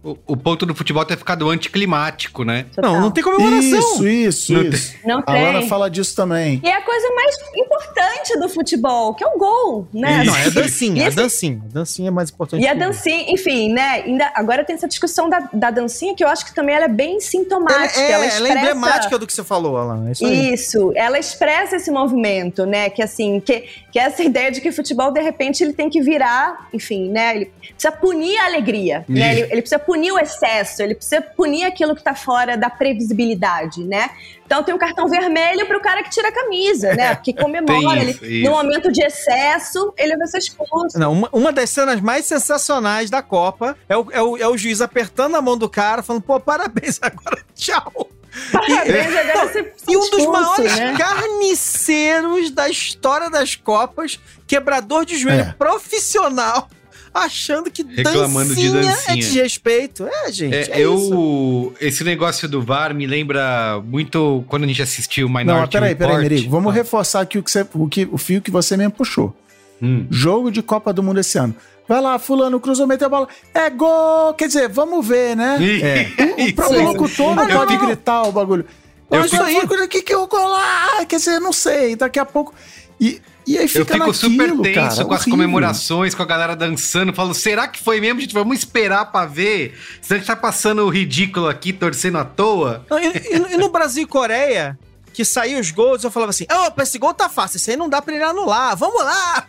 O, o ponto do futebol ter ficado anticlimático, né? Não, não tem comemoração. Isso, isso, Não isso. Não A tem. fala disso também. E é a coisa mais importante do futebol, que é o gol, né? Não, é a dancinha, E a dancinha. A dancinha é mais importante. E a o gol. dancinha, enfim, né? Ainda, agora tem essa discussão da, da dancinha que eu acho que também ela é bem Ela, sintomática. é, ela, ela expressa... é emblemática do que você falou, Alan. É isso aí. Isso, ela expressa esse movimento, né? Que assim, que, que é essa ideia de que o futebol, de repente, ele tem que virar, enfim, né? Ele precisa punir a alegria, né? Ele, ele precisa punir o excesso, ele precisa punir aquilo que tá fora da previsibilidade, né? Então tem o cartão vermelho pro cara que tira a camisa, né? [laughs] Que comemora, Tem ele, isso, isso. no momento de excesso, ele vai ser expulso. Não, uma, uma das cenas mais sensacionais da Copa é o, é, o, é o juiz apertando a mão do cara, falando, pô, parabéns, [laughs] agora tchau. Parabéns, agora você E um dos expulso, maiores né? carniceiros da história das Copas, quebrador de joelho É. profissional, achando que Reclamando de dancinha, é desrespeito. É, gente, É, é, isso. eu. Esse negócio do VAR me lembra muito quando a gente assistiu Minority Não, peraí, peraí, Report. Merigo. Vamos Ah. reforçar aqui o, que você, o, que, o fio que você mesmo puxou. Hum. Jogo de Copa do Mundo esse ano. Vai lá, fulano, cruzou, meteu a bola. É gol! Quer dizer, vamos ver, né? [laughs] O, o, pro- o locutor não pode fico- gritar o bagulho. Eu Mas fico- aí, o que que eu vou lá? Quer dizer, não sei, daqui a pouco... E, e aí fica Eu fico naquilo, super tenso cara, com as horrível. comemorações, com a galera dançando. Falo, será que foi mesmo, gente? Vamos esperar pra ver. Senão a gente tá passando o ridículo aqui, torcendo à toa. Não, E, e- e no Brasil e Coreia, que saiu os gols, eu falava assim: opa, esse gol tá fácil, esse aí não dá pra ele anular, vamos lá!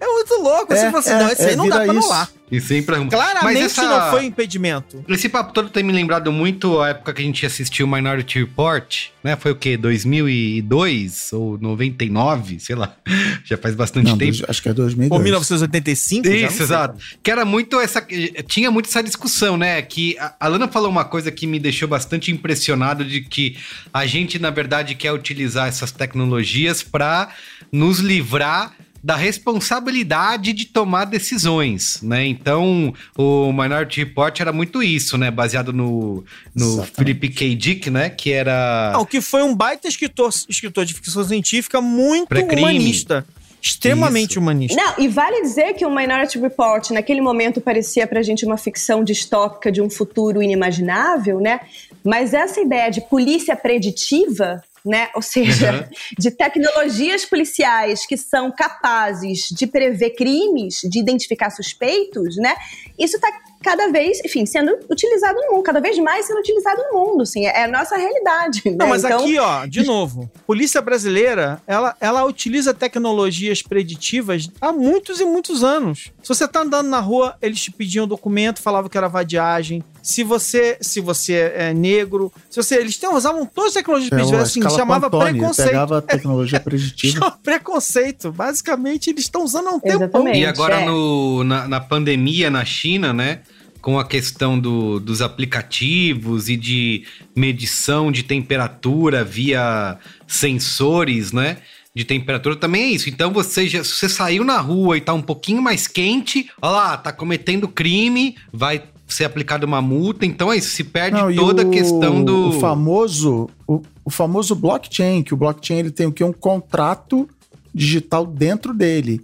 É muito louco. É, Você fala assim, é, não, esse é, aí não dá pra isso. anular. E sempre arruma. Claramente Mas essa- não foi impedimento. Esse papo todo tem me lembrado muito a época que a gente assistiu Minority Report, né? Foi o quê? 2002 ou 99? Sei lá. [laughs] Já faz bastante Não, tempo. dois- acho que é 2002. Ou 1985? já não Isso, exato. Que era muito essa. Tinha muito essa discussão, né? Que a a Lana falou uma coisa que me deixou bastante impressionado de que a gente, na verdade, quer utilizar essas tecnologias para nos livrar da responsabilidade de tomar decisões, né? Então, o Minority Report era muito isso, né? Baseado no, no Exatamente. Philip K. Dick, né? Que era... Não, que foi um baita escritor, escritor de ficção científica muito humanista. Extremamente Isso. humanista. Não, e vale dizer que o Minority Report, naquele momento, parecia pra gente uma ficção distópica de um futuro inimaginável, né? Mas essa ideia de polícia preditiva, né? Ou seja, Uhum. [laughs] de tecnologias policiais que são capazes de prever crimes, de identificar suspeitos, né? Isso está cada vez, enfim, sendo utilizado no mundo, cada vez mais sendo utilizado no mundo, assim, é a nossa realidade. Não, né? mas Então, aqui, ó, de [laughs] novo, polícia brasileira, ela, ela utiliza tecnologias preditivas há muitos e muitos anos. Se você tá andando na rua, eles te pediam documento, falavam que era vadiagem. Se você, se você é negro, se você, eles têm, usavam todas as tecnologias É, preditivas, a assim, chamava Pantone, preconceito. Pegava a [laughs] tecnologia preditiva. [laughs] Preconceito. Basicamente, eles estão usando há um tempo. E agora é. no, na, na pandemia na China, né? Com a questão do- dos aplicativos e de medição de temperatura via sensores, né? De temperatura também é isso. Então você já, se você saiu na rua e tá um pouquinho mais quente, olha lá, tá cometendo crime, vai ser aplicada uma multa. Então é isso, se perde Não, toda a o- questão do. O famoso, o, o famoso blockchain, que o blockchain ele tem o que? Um contrato digital dentro dele.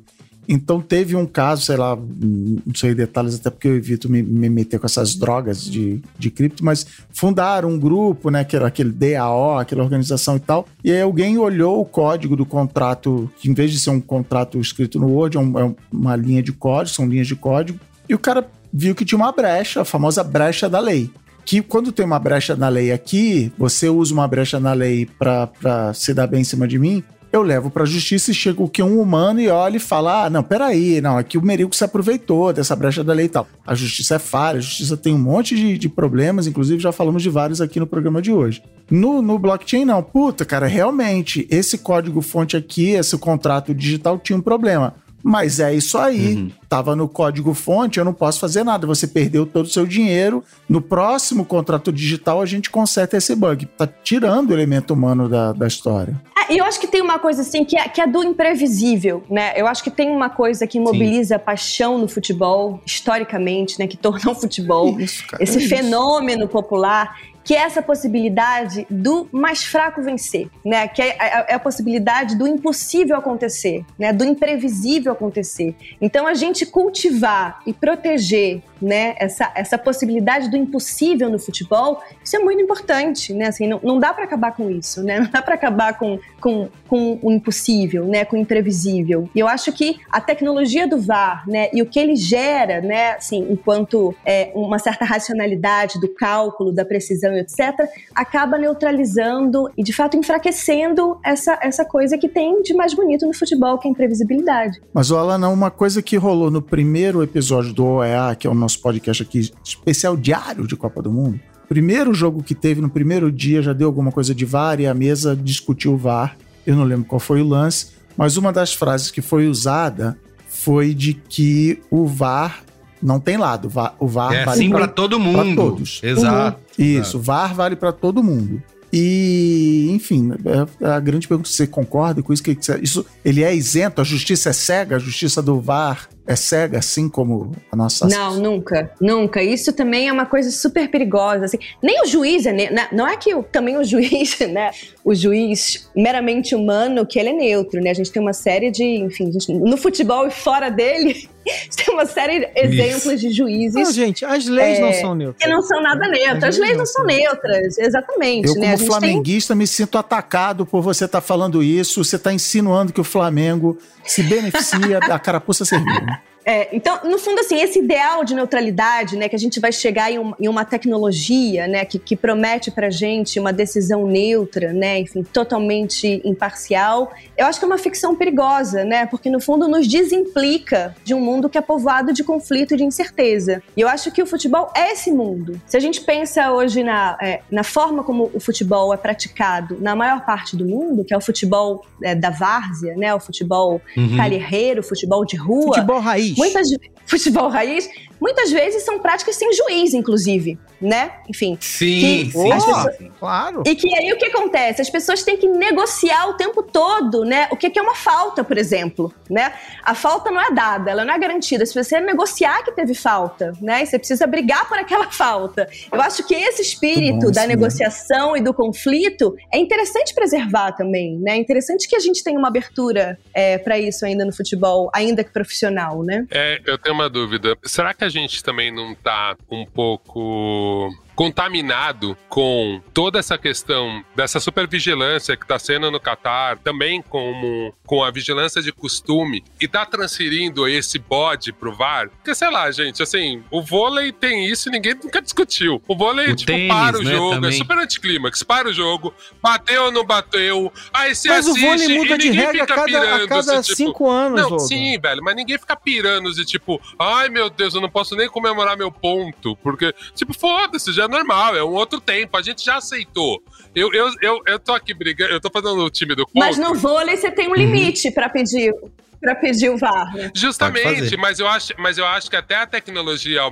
Então teve um caso, sei lá, não sei detalhes, até porque eu evito me, me meter com essas drogas de, de cripto, mas fundaram um grupo, né, que era aquele DAO, aquela organização e tal, e aí alguém olhou o código do contrato, que em vez de ser um contrato escrito no Word, é, um- é uma linha de código, são linhas de código, e o cara viu que tinha uma brecha, a famosa brecha da lei que quando tem uma brecha na lei aqui, você usa uma brecha na lei pra se dar bem em cima de mim, eu levo pra justiça e chega o que um humano e olha e fala: ah, não, peraí, não, aqui o Merico se aproveitou dessa brecha da lei e tal. A justiça é falha, a justiça tem um monte de, de problemas, inclusive já falamos de vários aqui no programa de hoje. No, no blockchain, não. Puta, cara, realmente, esse código-fonte aqui, esse contrato digital tinha um problema. Mas é isso aí. Uhum. Tava no código fonte, eu não posso fazer nada. Você perdeu todo o seu dinheiro. No próximo contrato digital, a gente conserta esse bug. Tá tirando o elemento humano da, da história. É, e eu acho que tem uma coisa assim que é, que é do imprevisível, né? Eu acho que tem uma coisa que mobiliza a paixão no futebol, historicamente, né? Que tornou o futebol isso, cara, esse é fenômeno popular que é essa possibilidade do mais fraco vencer, né? Que é, é, é, a possibilidade do impossível acontecer, né? Do imprevisível acontecer. Então a gente cultivar e proteger, né? Essa, essa possibilidade do impossível no futebol, isso é muito importante, né? Assim, não, não dá para acabar com isso, né? [laughs] Não dá para acabar com, com, com o impossível, né? Com o imprevisível. E eu acho que a tecnologia do VAR, né? E o que ele gera, né? Assim, enquanto é, uma certa racionalidade do cálculo, da precisão etc., acaba neutralizando e, de fato, enfraquecendo essa, essa coisa que tem de mais bonito no futebol, que é a imprevisibilidade. Mas, o Alan, uma coisa que rolou no primeiro episódio do OEA, que é o nosso podcast aqui, especial diário de Copa do Mundo, primeiro jogo que teve no primeiro dia já deu alguma coisa de VAR e a mesa discutiu o VAR. Eu não lembro qual foi o lance, mas uma das frases que foi usada foi de que o VAR não tem lado. O VAR é vale assim para todo mundo. Pra todos. Exato. Uhum. Isso, Exato. VAR vale para todo mundo. E, enfim, é, é a grande pergunta: você concorda com isso? Que isso ele é isento? A justiça é cega? A justiça do VAR é cega, assim como a nossa. Não, nunca, nunca. Isso também é uma coisa super perigosa. Assim. Nem o juiz é. Ne... Não é que também o juiz, [laughs] né? O juiz meramente humano, que ele é neutro, né? A gente tem uma série de. Enfim, gente, no futebol e fora dele, [laughs] tem uma série de exemplos Isso. de juízes. Não, gente, as leis é, não são neutras. Que não são nada neutras. As, as leis não são neutras, exatamente. Eu, né? como flamenguista, tem... me sinto atacado por você estar tá falando isso. Você está insinuando que o Flamengo se beneficia [laughs] da carapuça servil. É, então, no fundo, assim, esse ideal de neutralidade, né, que a gente vai chegar em, um, em uma tecnologia, né, que, que promete para gente uma decisão neutra, né, enfim, totalmente imparcial, eu acho que é uma ficção perigosa, né, porque no fundo nos desimplica de um mundo que é povoado de conflito e de incerteza. E eu acho que o futebol é esse mundo. Se a gente pensa hoje na, é, na forma como o futebol é praticado na maior parte do mundo, que é o futebol é, da várzea, né, o futebol uhum. calherreiro, o futebol de rua. Futebol raiz. Muitas, futebol raiz, muitas vezes são práticas sem juiz, inclusive, né? Enfim. Sim, sim, pessoas... claro. E que aí o que acontece? As pessoas têm que negociar o tempo todo, né? O que é uma falta, por exemplo, né? A falta não é dada, ela não é garantida. Se você negociar que teve falta, né? E você precisa brigar por aquela [laughs] falta. Eu acho que esse espírito bom, da sim, negociação e do conflito é interessante preservar também, né? É interessante que a gente tenha uma abertura é, para isso ainda no futebol, ainda que profissional, né? É, eu tenho uma dúvida. Será que a gente também não tá um pouco contaminado com toda essa questão dessa supervigilância que está sendo no Catar, também como, com a vigilância de costume, e está transferindo esse bode pro VAR. Porque, sei lá, gente, assim, o vôlei tem isso e ninguém nunca discutiu. O vôlei, o tipo, tênis, para o né, jogo, é também. é super anticlímax, para o jogo, bateu ou não bateu, aí se mas assiste o vôlei muda de regra fica a cada, a cada assim, cinco tipo, anos. Não, sim, velho, mas ninguém fica pirando de tipo, ai meu Deus, eu não posso nem comemorar meu ponto, porque, tipo, foda-se, já normal, é um outro tempo, a gente já aceitou. Eu, eu, eu, eu tô aqui brigando, eu tô fazendo o time do contra. Mas no vôlei você tem um limite uhum. para pedir para pedir o VAR. Né? Justamente, mas eu acho, mas eu acho que até a tecnologia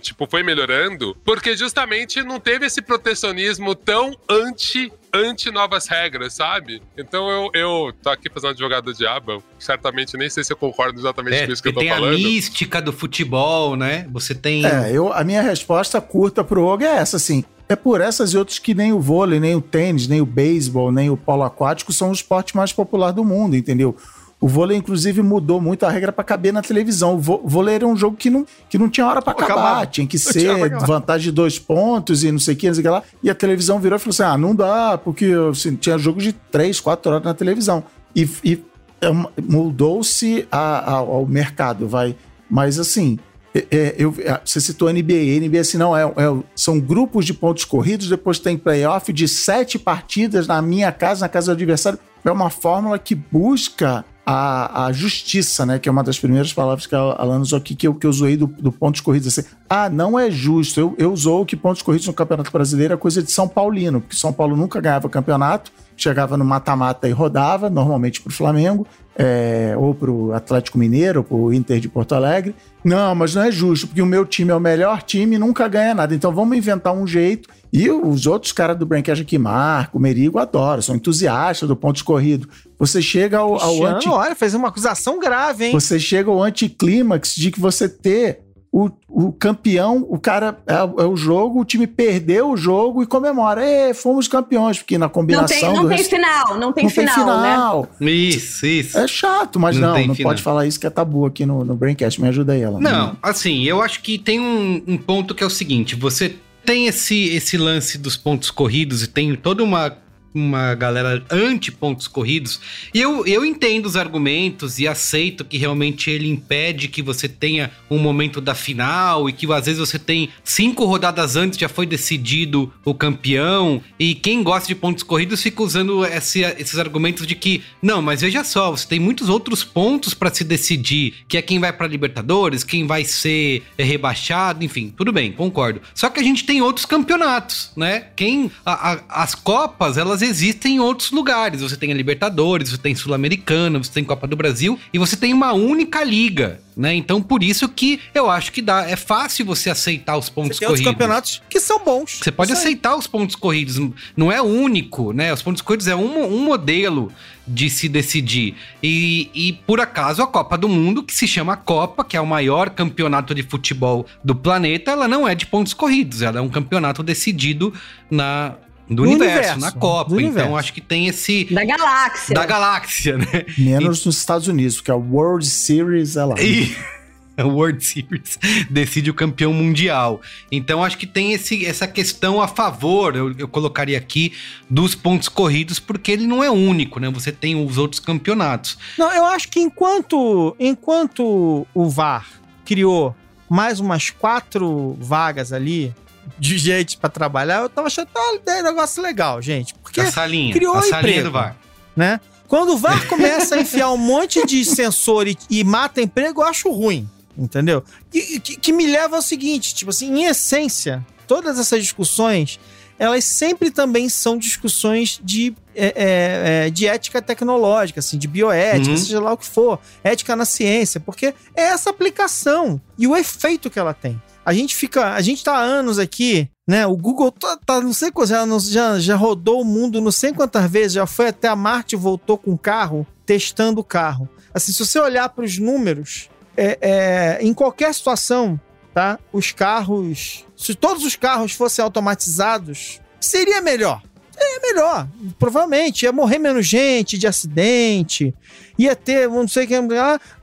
tipo foi melhorando, porque justamente não teve esse protecionismo tão anti anti novas regras, sabe? Então eu, eu tô aqui fazendo advogado do diabo, certamente nem sei se eu concordo exatamente é, com isso que eu tô falando. Tem a mística do futebol, né? Você tem É, eu a minha resposta curta pro Og é essa assim. É por essas e outras que nem o vôlei, nem o tênis, nem o beisebol, nem o polo aquático são o esporte mais popular do mundo, entendeu? O vôlei, inclusive, mudou muito a regra para caber na televisão. O vôlei era um jogo que não, que não tinha hora para acabar. acabar. Tinha que ser vantagem de dois pontos e não sei o que, não sei o que lá. E a televisão virou e falou assim: ah, não dá, porque assim, tinha jogo de três, quatro horas na televisão. E, e é mudou-se ao mercado, vai. Mas assim, É, é, eu, é, você citou a NBA. A NBA, assim, não, é, é, são grupos de pontos corridos, depois tem playoff de sete partidas na minha casa, na casa do adversário. É uma fórmula que busca a, a justiça, né? Que é uma das primeiras palavras que a Alana usou aqui, que eu, que eu zoei do, do pontos corridos. Assim, ah, não é justo. Eu, eu usou que pontos corridos no Campeonato Brasileiro é coisa de São Paulino, porque São Paulo nunca ganhava campeonato, chegava no mata-mata e rodava, normalmente para o Flamengo é, ou para o Atlético Mineiro, ou para o Inter de Porto Alegre. Não, mas não é justo, porque o meu time é o melhor time e nunca ganha nada. Então vamos inventar um jeito. E os outros caras do Braincast aqui, Marco, Merigo, adoram, são entusiastas do ponto escorrido. Você chega ao, ao anti... olha, fez uma acusação grave, hein? Você chega ao anticlímax de que você ter o, o campeão, o cara é, é, o jogo, o time perdeu o jogo e comemora. É, fomos campeões, porque na combinação. Não tem, não tem final, não tem não final. Tem final. Né? Isso, isso. É chato, mas não, não, não pode falar isso que é tabu aqui no, no Braincast. Me ajuda aí, ela. Não, assim, eu acho que tem um, um ponto que é o seguinte: você tem esse, esse lance dos pontos corridos e tem toda uma uma galera anti-pontos corridos. E eu, eu entendo os argumentos e aceito que realmente ele impede que você tenha um momento da final e que às vezes você tem cinco rodadas antes já foi decidido o campeão. E quem gosta de pontos corridos fica usando esse, esses argumentos de que, não, mas veja só, você tem muitos outros pontos para se decidir, que é quem vai para Libertadores, quem vai ser rebaixado, enfim, tudo bem, concordo. Só que a gente tem outros campeonatos, né? Quem a, a, as copas, elas existem em outros lugares. Você tem a Libertadores, você tem Sul-Americana, você tem Copa do Brasil e você tem uma única liga. Né? Então, por isso que eu acho que dá. É fácil você aceitar os pontos você tem corridos. campeonatos que são bons. Você pode aceitar os pontos corridos. Não é único, né? Os pontos corridos é um, um modelo de se decidir. E, e, por acaso, a Copa do Mundo, que se chama Copa, que é o maior campeonato de futebol do planeta, ela não é de pontos corridos. Ela é um campeonato decidido na do universo, universo, na Copa. Então universo. acho que tem esse. Da galáxia. Da galáxia, né? Menos e... nos Estados Unidos, porque a World Series é lá. E... [laughs] A World Series decide o campeão mundial. Então acho que tem esse, essa questão a favor, eu, eu colocaria aqui, dos pontos corridos, porque ele não é único, né? Você tem os outros campeonatos. Não, eu acho que enquanto, enquanto o VAR criou mais umas quatro vagas ali, de gente para trabalhar, eu tava achando um negócio legal, gente. Porque a salinha, criou a salinha emprego, do VAR. Né? Quando o VAR começa a enfiar um monte de sensor e, e mata emprego, eu acho ruim, entendeu? E que, que me leva ao seguinte, tipo assim, em essência, todas essas discussões, elas sempre também são discussões de, é, é, é de ética tecnológica, assim, de bioética, uhum. seja lá o que for, ética na ciência, porque é essa aplicação e o efeito que ela tem. A gente fica. A gente tá há anos aqui, né? O Google tá, tá não sei quantas, já, já rodou o mundo não sei quantas vezes, já foi até a Marte e voltou com o carro, testando o carro. Assim, se você olhar para os números, é, é, em qualquer situação, tá? Os carros. Se todos os carros fossem automatizados, seria melhor. É melhor, provavelmente. Ia morrer menos gente de acidente, ia ter, não sei o que.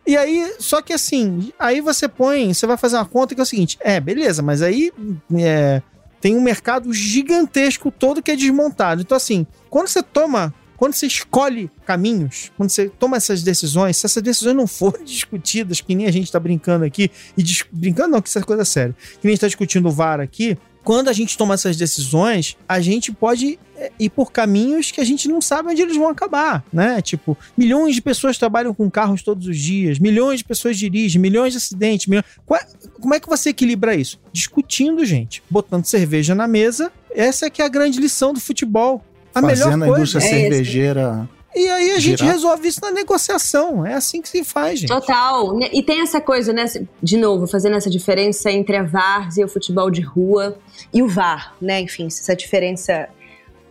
E aí, só que assim, aí você põe, você vai fazer uma conta que é o seguinte: é, beleza, mas aí é, tem um mercado gigantesco todo que é desmontado. Então, assim, quando você toma quando você escolhe caminhos, quando você toma essas decisões, se essas decisões não forem [laughs] discutidas, que nem a gente está brincando aqui, e brincando não, que isso é coisa séria, que nem a gente está discutindo o VAR aqui, quando a gente toma essas decisões, a gente pode é, ir por caminhos que a gente não sabe onde eles vão acabar, né? Tipo, milhões de pessoas trabalham com carros todos os dias, milhões de pessoas dirigem, milhões de acidentes. Milhões... Como é que você equilibra isso? Discutindo, gente, botando cerveja na mesa. Essa é que é a grande lição do futebol. A Fazendo melhor coisa a indústria é cervejeira e aí a gente resolve isso na negociação. É assim que se faz, gente. Total. E tem essa coisa, né? De novo, fazendo essa diferença entre a VAR e o futebol de rua e o VAR, né? Enfim, essa diferença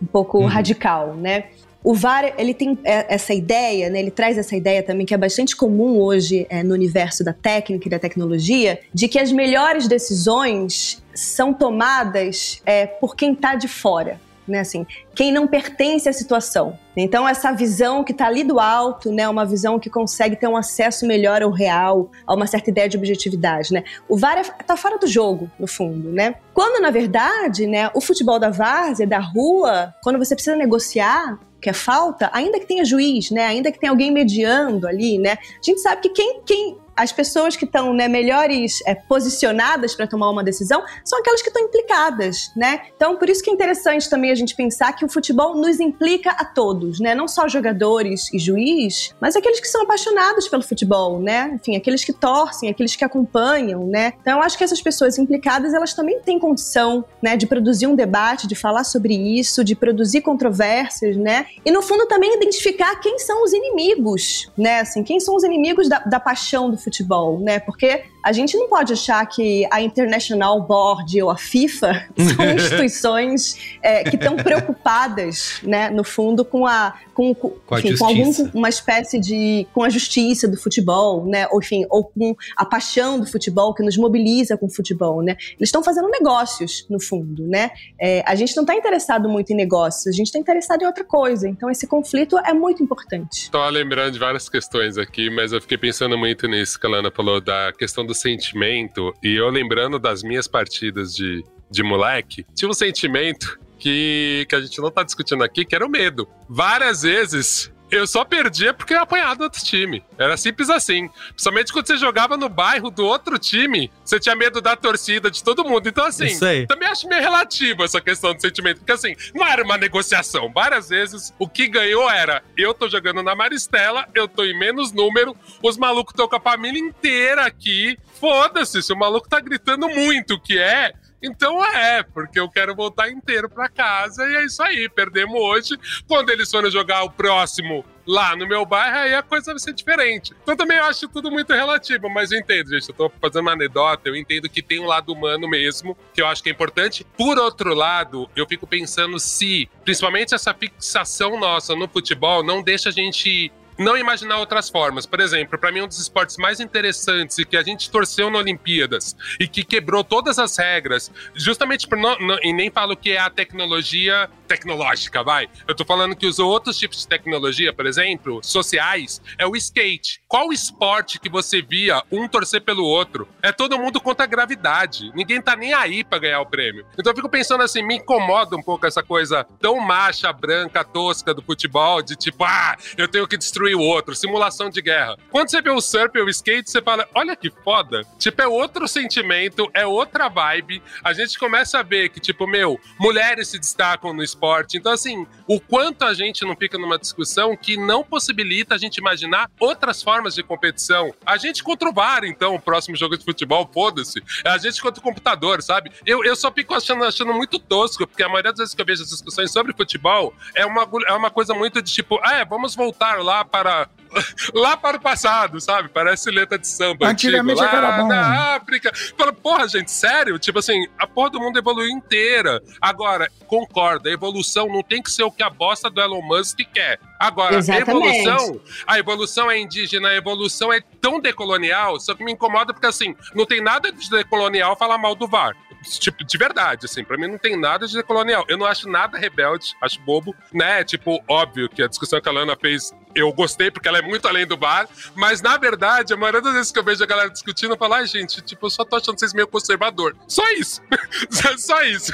um pouco uhum. radical, né? O VAR, ele tem é, essa ideia, né? Ele traz essa ideia também que é bastante comum hoje é, no universo da técnica e da tecnologia, de que as melhores decisões são tomadas é, por quem está de fora né? Assim, quem não pertence à situação. Então, essa visão que está ali do alto, né? Uma visão que consegue ter um acesso melhor ao real, a uma certa ideia de objetividade, né? O VAR está é, fora do jogo, no fundo, né? Quando, na verdade, né, o futebol da várzea, da rua, quando você precisa negociar, que é falta, ainda que tenha juiz, né? Ainda que tenha alguém mediando ali, né? A gente sabe que quem, quem as pessoas que estão né, melhores é, posicionadas para tomar uma decisão são aquelas que estão implicadas, né? Então, por isso que é interessante também a gente pensar que o futebol nos implica a todos, né? Não só jogadores e juiz, mas aqueles que são apaixonados pelo futebol, né? Enfim, aqueles que torcem, aqueles que acompanham, né? Então, eu acho que essas pessoas implicadas, elas também têm condição, né, de produzir um debate, de falar sobre isso, de produzir controvérsias, né? E no fundo também identificar quem são os inimigos, né? Assim, quem são os inimigos da, da paixão do futebol, né? Porque a gente não pode achar que a International Board ou a FIFA [laughs] são instituições é, que estão preocupadas, né, no fundo, com a com, com, enfim, com justiça. algum uma espécie de com a justiça do futebol, né, ou enfim, ou com a paixão do futebol que nos mobiliza com o futebol, né? Eles estão fazendo negócios no fundo, né? É, a gente não está interessado muito em negócios, a gente está interessado em outra coisa. Então esse conflito é muito importante. Tô lembrando de várias questões aqui, mas eu fiquei pensando muito nisso que a Lana falou, da questão do sentimento. E eu lembrando das minhas partidas de, de moleque, tinha um sentimento que, que a gente não tá discutindo aqui, que era o medo. Várias vezes. Eu só perdia porque eu apanhava do outro time. Era simples assim. Principalmente quando você jogava no bairro do outro time, você tinha medo da torcida, de todo mundo. Então, assim, também acho meio relativo essa questão do sentimento. Porque, assim, não era uma negociação. Várias vezes, o que ganhou era: eu tô jogando na Maristela, eu tô em menos número, os malucos estão com a família inteira aqui. Foda-se, se o maluco tá gritando muito o que é. Então é, porque eu quero voltar inteiro pra casa e é isso aí. Perdemos hoje. Quando eles forem jogar o próximo lá no meu bairro, aí a coisa vai ser diferente. Então também eu acho tudo muito relativo, mas eu entendo, gente. Eu tô fazendo uma anedota, eu entendo que tem um lado humano mesmo, que eu acho que é importante. Por outro lado, eu fico pensando se, principalmente essa fixação nossa no futebol, não deixa a gente não imaginar outras formas. Por exemplo, para mim, um dos esportes mais interessantes e que a gente torceu na Olimpíadas e que quebrou todas as regras, justamente por não, não- e nem falo que é a tecnologia tecnológica, vai. Eu tô falando que usou outros tipos de tecnologia, por exemplo, sociais, é o skate. Qual esporte que você via um torcer pelo outro? É todo mundo contra a gravidade. Ninguém tá nem aí pra ganhar o prêmio. Então eu fico pensando assim, me incomoda um pouco essa coisa tão macha, branca, tosca do futebol, de tipo, ah, eu tenho que destruir o outro, simulação de guerra. Quando você vê o surf e o skate, você fala, olha que foda. Tipo, é outro sentimento, é outra vibe. A gente começa a ver que, tipo, meu, mulheres se destacam no esporte. Então, assim, o quanto a gente não fica numa discussão que não possibilita a gente imaginar outras formas de competição. A gente contra o VAR, então, o próximo jogo de futebol, foda-se. A gente contra o computador, sabe? Eu, eu só fico achando, achando muito tosco, porque a maioria das vezes que eu vejo as discussões sobre futebol é uma, é uma coisa muito de tipo, ah, é, vamos voltar lá para. [laughs] Lá para o passado, sabe? Parece letra de samba. Antigamente antigo, é lá era bom. na África. Fala, porra, gente, sério? Tipo assim, a porra do mundo evoluiu inteira. Agora, concorda, a evolução não tem que ser o que a bosta do Elon Musk quer. Agora, a Exatamente. evolução, a evolução é indígena, a evolução é tão decolonial, só que me incomoda porque, assim, não tem nada de decolonial falar mal do VAR. Tipo, de verdade, assim, pra mim não tem nada de decolonial. Eu não acho nada rebelde, acho bobo, né? Tipo, óbvio que a discussão que a Lana fez, eu gostei porque ela é muito além do VAR, mas na verdade, a maioria das vezes que eu vejo a galera discutindo, eu falo, ai, gente, tipo, eu só tô achando vocês meio conservador. Só isso. [laughs] só isso.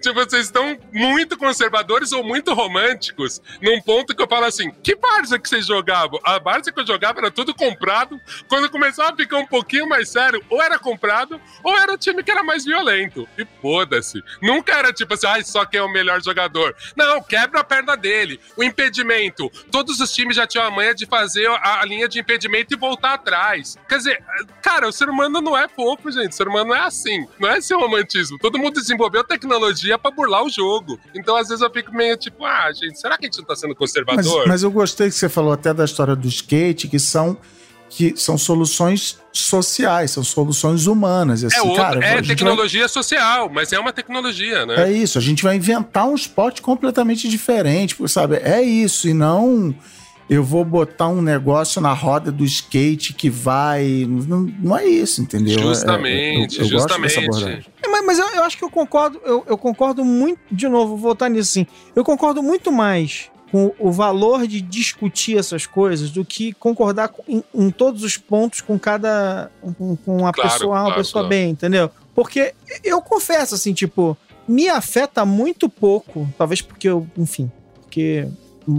tipo, vocês estão muito conservadores ou muito românticos num ponto que eu falo assim, que Barça que vocês jogavam? A Barça que eu jogava era tudo comprado. Quando começava a ficar um pouquinho mais sério, ou era comprado, ou era o time que era mais violento. E foda-se. Nunca era tipo assim, ai, só quem é o melhor jogador. Não, quebra a perna dele. O impedimento. Todos os times já tinham a manha de fazer a, a linha de impedimento e voltar atrás. Quer dizer, cara, o ser humano não é fofo, gente. O ser humano não é assim. Não é esse romantismo. Todo mundo desenvolveu tecnologia pra burlar o jogo. Então, às vezes, eu fico meio tipo, ah, gente, será que a gente não tá sendo Mas, conservador? mas eu gostei que você falou até da história do skate, que são, que são soluções sociais, são soluções humanas. Assim, é outra, cara, é gente vai- tecnologia social, mas é uma tecnologia, né? É isso, a gente vai inventar um esporte completamente diferente, sabe? É isso, e não eu vou botar um negócio na roda do skate que vai. Não, não é isso, entendeu? É- Justamente, eu, eu gosto dessa justamente. abordagem. É, Mas, mas eu, eu acho que eu concordo, eu, eu concordo muito, de novo, vou voltar nisso assim. Eu concordo muito mais com o valor de discutir essas coisas do que concordar com- em, em todos os pontos com cada. com, com a Claro, pessoa A, uma claro, pessoa claro. B, entendeu? Porque eu confesso, assim, tipo, me afeta muito pouco, talvez porque eu, enfim, porque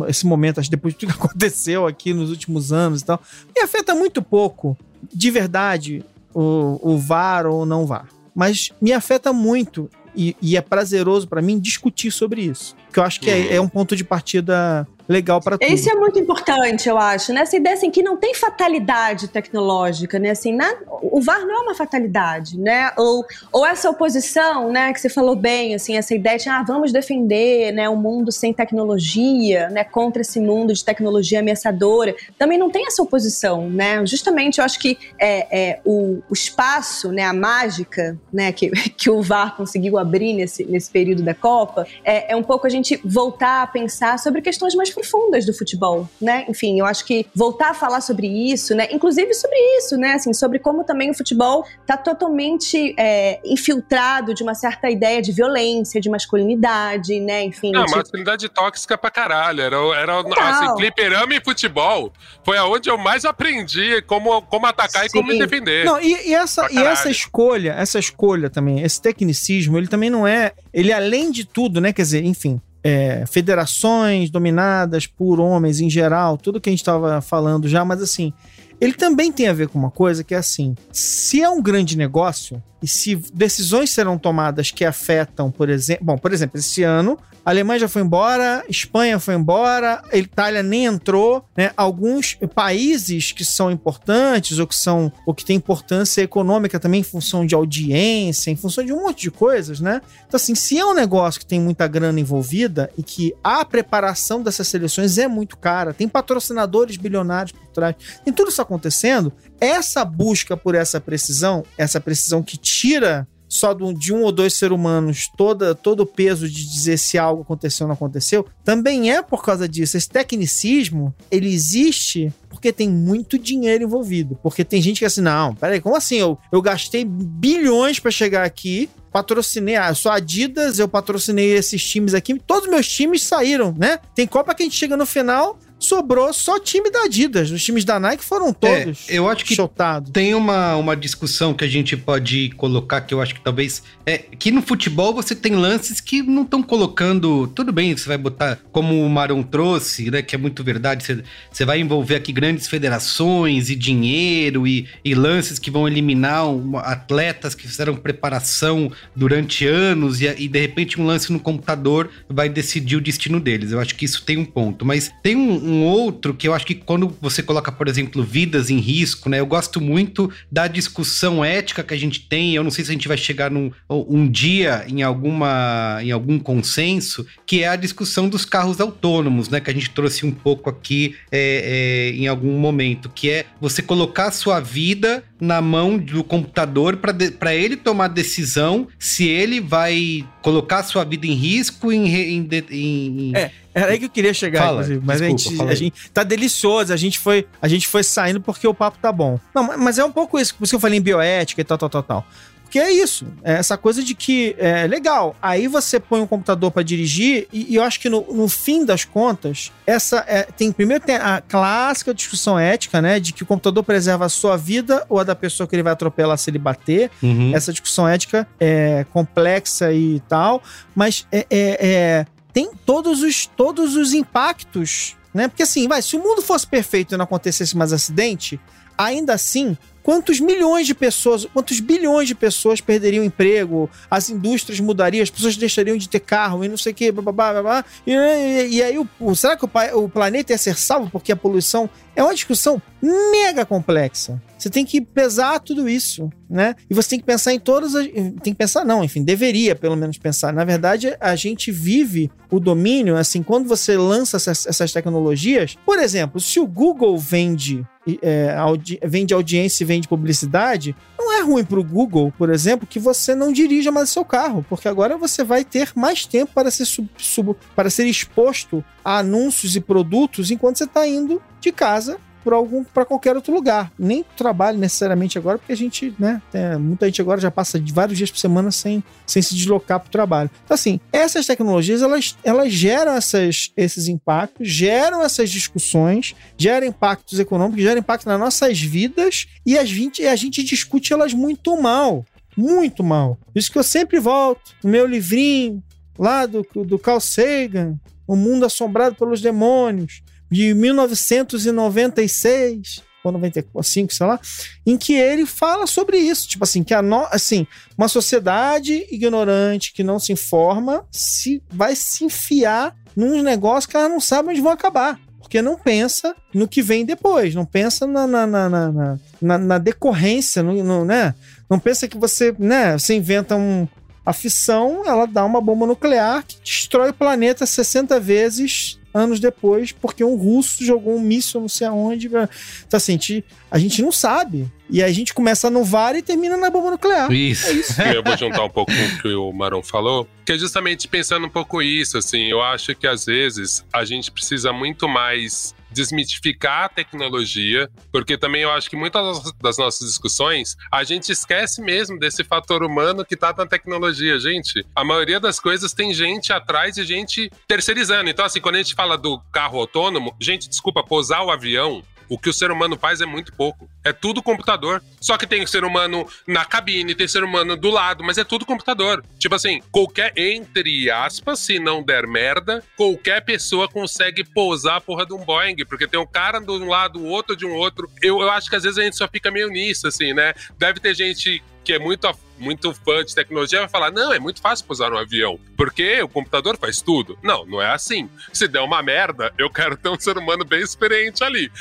esse momento, acho que depois de tudo que [laughs] aconteceu aqui nos últimos anos e tal, me afeta muito pouco de verdade o, o VAR ou não VAR. Mas me afeta muito e, e é prazeroso para mim discutir sobre isso. Que eu acho que é, é um ponto de partida legal para tudo. Isso é muito importante, eu acho, né? Essa ideia assim que não tem fatalidade tecnológica, né? Assim, na, o VAR não é uma fatalidade, né? Ou, ou essa oposição, né, que você falou bem, assim, essa ideia de ah, vamos defender, né, um mundo sem tecnologia, né, contra esse mundo de tecnologia ameaçadora. Também não tem essa oposição, né? Justamente eu acho que é, é o, o espaço, né, a mágica, né, que, [laughs] que o VAR conseguiu abrir nesse, nesse período da Copa, é, é um pouco a gente voltar a pensar sobre questões mais profundas do futebol, né? Enfim, eu acho que voltar a falar sobre isso, né? Inclusive sobre isso, né? Assim, sobre como também o futebol está totalmente é, infiltrado de uma certa ideia de violência, de masculinidade, né? Enfim. Não, tipo... masculinidade tóxica pra caralho. Era, era assim, fliperama e futebol foi aonde eu mais aprendi como, como atacar Sim. e como me defender. Não, e, e essa, e essa escolha, essa escolha também, esse tecnicismo, ele também não é. Ele, além de tudo, né? Quer dizer, enfim, é, federações dominadas por homens em geral, tudo que a gente estava falando já, mas assim, ele também tem a ver com uma coisa que é assim: se é um grande negócio e se decisões serão tomadas que afetam, por exemplo, bom, por exemplo, esse ano a Alemanha já foi embora, Espanha foi embora, a Itália nem entrou, né? Alguns países que são importantes ou que são ou que têm importância econômica também em função de audiência, em função de um monte de coisas, né? Então assim, se é um negócio que tem muita grana envolvida e que a preparação dessas seleções é muito cara, tem patrocinadores bilionários por trás, tem tudo isso essa busca por essa precisão, essa precisão que tira só de um ou dois seres humanos toda, todo o peso de dizer se algo aconteceu ou não aconteceu, também é por causa disso. Esse tecnicismo, ele existe porque tem muito dinheiro envolvido. Porque tem gente que é assim, não, peraí, como assim? Eu, eu gastei bilhões para chegar aqui, patrocinei, ah, eu sou Adidas, eu patrocinei esses times aqui, todos meus times saíram, né? Tem Copa que a gente chega no final, sobrou só time da Adidas. Os times da Nike foram é, todos é, eu acho que chotados. Tem uma, uma discussão que a gente pode colocar que eu acho que talvez é que no futebol você tem lances que não estão colocando. Tudo bem, você vai botar como o Maron trouxe, né? Que é muito verdade. Você, você vai envolver aqui grandes federações e dinheiro e, e lances que vão eliminar atletas que fizeram preparação durante anos e, e de repente um lance no computador vai decidir o destino deles. Eu acho que isso tem um ponto. Mas tem um, um outro que eu acho que quando você coloca, por exemplo, vidas em risco, né? Eu gosto muito da discussão ética que a gente tem. Eu não sei se a gente vai chegar num um dia em alguma em algum consenso, que é a discussão dos carros autônomos, né? Que a gente trouxe um pouco aqui é, é, em algum momento, que é você colocar a sua vida na mão do computador para ele tomar decisão se ele vai colocar sua vida em risco em, em, em, é. Era aí que eu queria chegar, fala, inclusive. Mas desculpa, a, gente, a gente tá delicioso, a gente, foi, a gente foi saindo porque o papo tá bom. Não, mas é um pouco isso, por isso que eu falei em bioética e tal, tal, tal, tal. Porque é isso, é essa coisa de que é legal. Aí você põe um computador para dirigir e, e, eu acho que no, no, fim das contas, essa é, tem primeiro tem a clássica discussão ética, né, de que o computador preserva a sua vida ou a da pessoa que ele vai atropelar se ele bater. Uhum. Essa discussão ética é complexa e tal, mas é, é, é tem todos os, todos os impactos, né? Porque assim, vai, se o mundo fosse perfeito e não acontecesse mais acidente, ainda assim, quantos milhões de pessoas, quantos bilhões de pessoas perderiam emprego, as indústrias mudariam, as pessoas deixariam de ter carro e não sei o que, blá, blá, blá, blá. E, e, e aí, o, será que o, o planeta ia ser salvo porque a poluição é uma discussão mega complexa. Você tem que pesar tudo isso, né? E você tem que pensar em todas as. Tem que pensar, não, enfim, deveria pelo menos pensar. Na verdade, a gente vive o domínio, assim, quando você lança essas, essas tecnologias. Por exemplo, se o Google vende, é, audi vende audiência e vende publicidade, não é ruim para o Google, por exemplo, que você não dirija mais seu carro, porque agora você vai ter mais tempo para ser, sub, sub, para ser exposto a anúncios e produtos enquanto você está indo de casa para algum para qualquer outro lugar. Nem trabalho necessariamente agora, porque a gente, né, tem, muita gente agora já passa de vários dias por semana sem, sem se deslocar para o trabalho. Então, assim, essas tecnologias elas, elas geram essas, esses impactos, geram essas discussões, geram impactos econômicos, geram impacto nas nossas vidas e a gente, a gente discute elas muito mal. Muito mal. Isso que eu sempre volto no meu livrinho lá do, do Carl Sagan, O Mundo Assombrado pelos Demônios de 1996, ou 95, sei lá, em que ele fala sobre isso. Tipo assim, que a no, assim, uma sociedade ignorante que não se informa se vai se enfiar num negócio que ela não sabe onde vão acabar porque não pensa no que vem depois, não pensa na, na, na, na, na, decorrência, no, no, né? Não pensa que você, né, você inventa um, a fissão, ela dá uma bomba nuclear que destrói o planeta 60 vezes anos depois, porque um russo jogou um míssil não sei aonde. Então, assim, a gente não sabe. E a gente começa no VAR e termina na bomba nuclear. Isso. É isso. [laughs] Eu vou juntar um pouco com o que o Maron falou, que é justamente pensando um pouco isso, assim, eu acho que às vezes a gente precisa muito mais desmitificar a tecnologia, porque também eu acho que muitas das nossas discussões a gente esquece mesmo desse fator humano que tá na tecnologia. Gente, a maioria das coisas tem gente atrás e gente terceirizando. Então, assim, quando a gente fala do carro autônomo, gente, desculpa, pousar o avião o que o ser humano faz é muito pouco. É tudo computador. Só que tem ser humano na cabine, tem ser humano do lado, mas é tudo computador. Tipo assim, qualquer, entre aspas, se não der merda, qualquer pessoa consegue pousar a porra de um Boeing, porque tem um cara de um lado, o outro de um outro. Eu, eu acho que às vezes a gente só fica meio nisso, assim, né? Deve ter gente que é muito, muito fã de tecnologia vai falar: não, é muito fácil pousar um avião, porque o computador faz tudo. Não, não é assim. Se der uma merda, eu quero ter um ser humano bem experiente ali.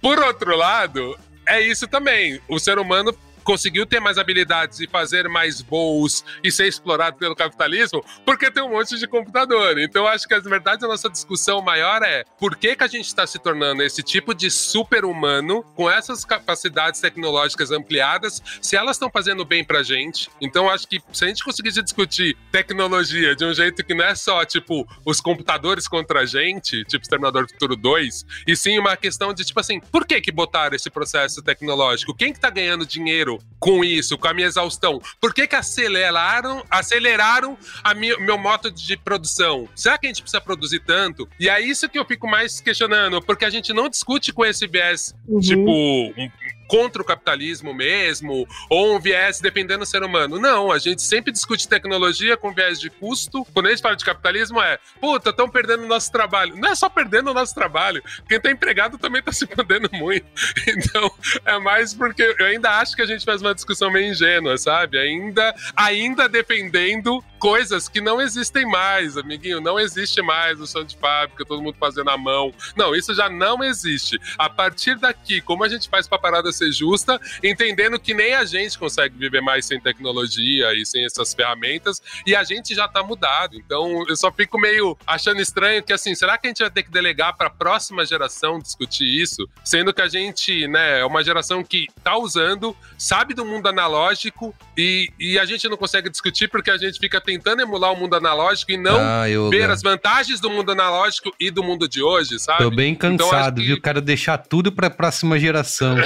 Por outro lado, é isso também. O ser humano conseguiu ter mais habilidades e fazer mais voos e ser explorado pelo capitalismo porque tem um monte de computador. Então, acho que, na verdade, a nossa discussão maior é por que, que a gente está se tornando esse tipo de super-humano com essas capacidades tecnológicas ampliadas, se elas estão fazendo bem pra gente. Então, acho que se a gente conseguisse discutir tecnologia de um jeito que não é só, tipo, os computadores contra a gente, tipo Exterminador do Futuro 2, e sim uma questão de, tipo assim, por que que botaram esse processo tecnológico? Quem que tá ganhando dinheiro com isso, com a minha exaustão? Por que, que aceleraram, aceleraram a minha, meu modo de produção? Será que a gente precisa produzir tanto? E é isso que eu fico mais questionando, porque a gente não discute com esse viés, uhum. tipo, um, contra o capitalismo mesmo, ou um viés dependendo do ser humano. Não, a gente sempre discute tecnologia com viés de custo. Quando a gente fala de capitalismo, é, puta, estão perdendo o nosso trabalho. Não é só perdendo o nosso trabalho. Quem tá empregado também tá se perdendo muito. [laughs] Então, é mais porque eu ainda acho que a gente faz uma discussão meio ingênua, sabe? Ainda, ainda defendendo coisas que não existem mais, amiguinho. Não existe mais o som de fábrica, todo mundo fazendo a mão. Não, isso já não existe. A partir daqui, como a gente faz pra parada ser justa, entendendo que nem a gente consegue viver mais sem tecnologia e sem essas ferramentas, e a gente já tá mudado. Então, eu só fico meio achando estranho que, assim, será que a gente vai ter que delegar para a próxima geração discutir isso? Sendo que a gente, né, é uma geração que tá usando, sabe do mundo analógico e, e a gente não consegue discutir porque a gente fica tentando emular o mundo analógico e não ah, ver as vantagens do mundo analógico e do mundo de hoje, sabe? Tô bem então, cansado, então, que... viu? Quero deixar tudo pra próxima geração.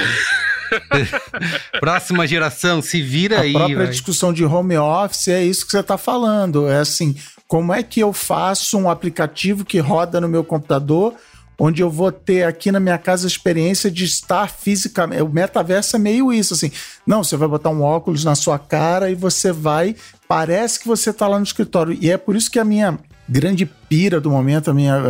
[laughs] próxima geração, se vira a aí. A própria véio. discussão de home office é isso que você tá falando. É assim, como é que eu faço um aplicativo que roda no meu computador onde eu vou ter aqui na minha casa a experiência de estar fisicamente. O metaverso é meio isso, assim. Não, você vai botar um óculos na sua cara e você vai. Parece que você está lá no escritório. E é por isso que a minha grande pira do momento, a minha.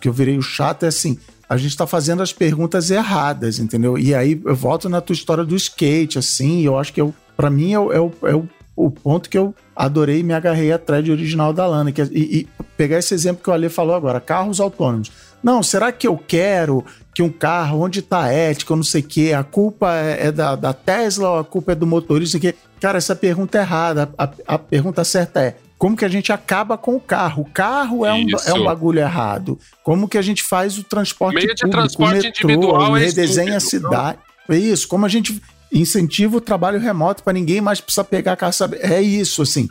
que eu virei o chato, é assim. A gente está fazendo as perguntas erradas, entendeu? E aí eu volto na tua história do skate, assim, eu acho que eu, para mim é, o, é, o, é o, o ponto que eu adorei e me agarrei à thread original da Lana. Que, é, e, e pegar esse exemplo que o Ale falou agora, carros autônomos. Não, será que eu quero que um carro, onde está a ética, eu não sei o quê, a culpa é, é da, da, Tesla ou a culpa é do motorista? Que... Cara, essa pergunta é errada. A, a, pergunta certa é: como que a gente acaba com o carro? O carro é um, é um bagulho errado. Como que a gente faz o transporte Meio público, transporte o metrô, individual é redesenha é a cidade. É isso, como a gente incentiva o trabalho remoto para ninguém mais precisar pegar a caça. É isso, assim.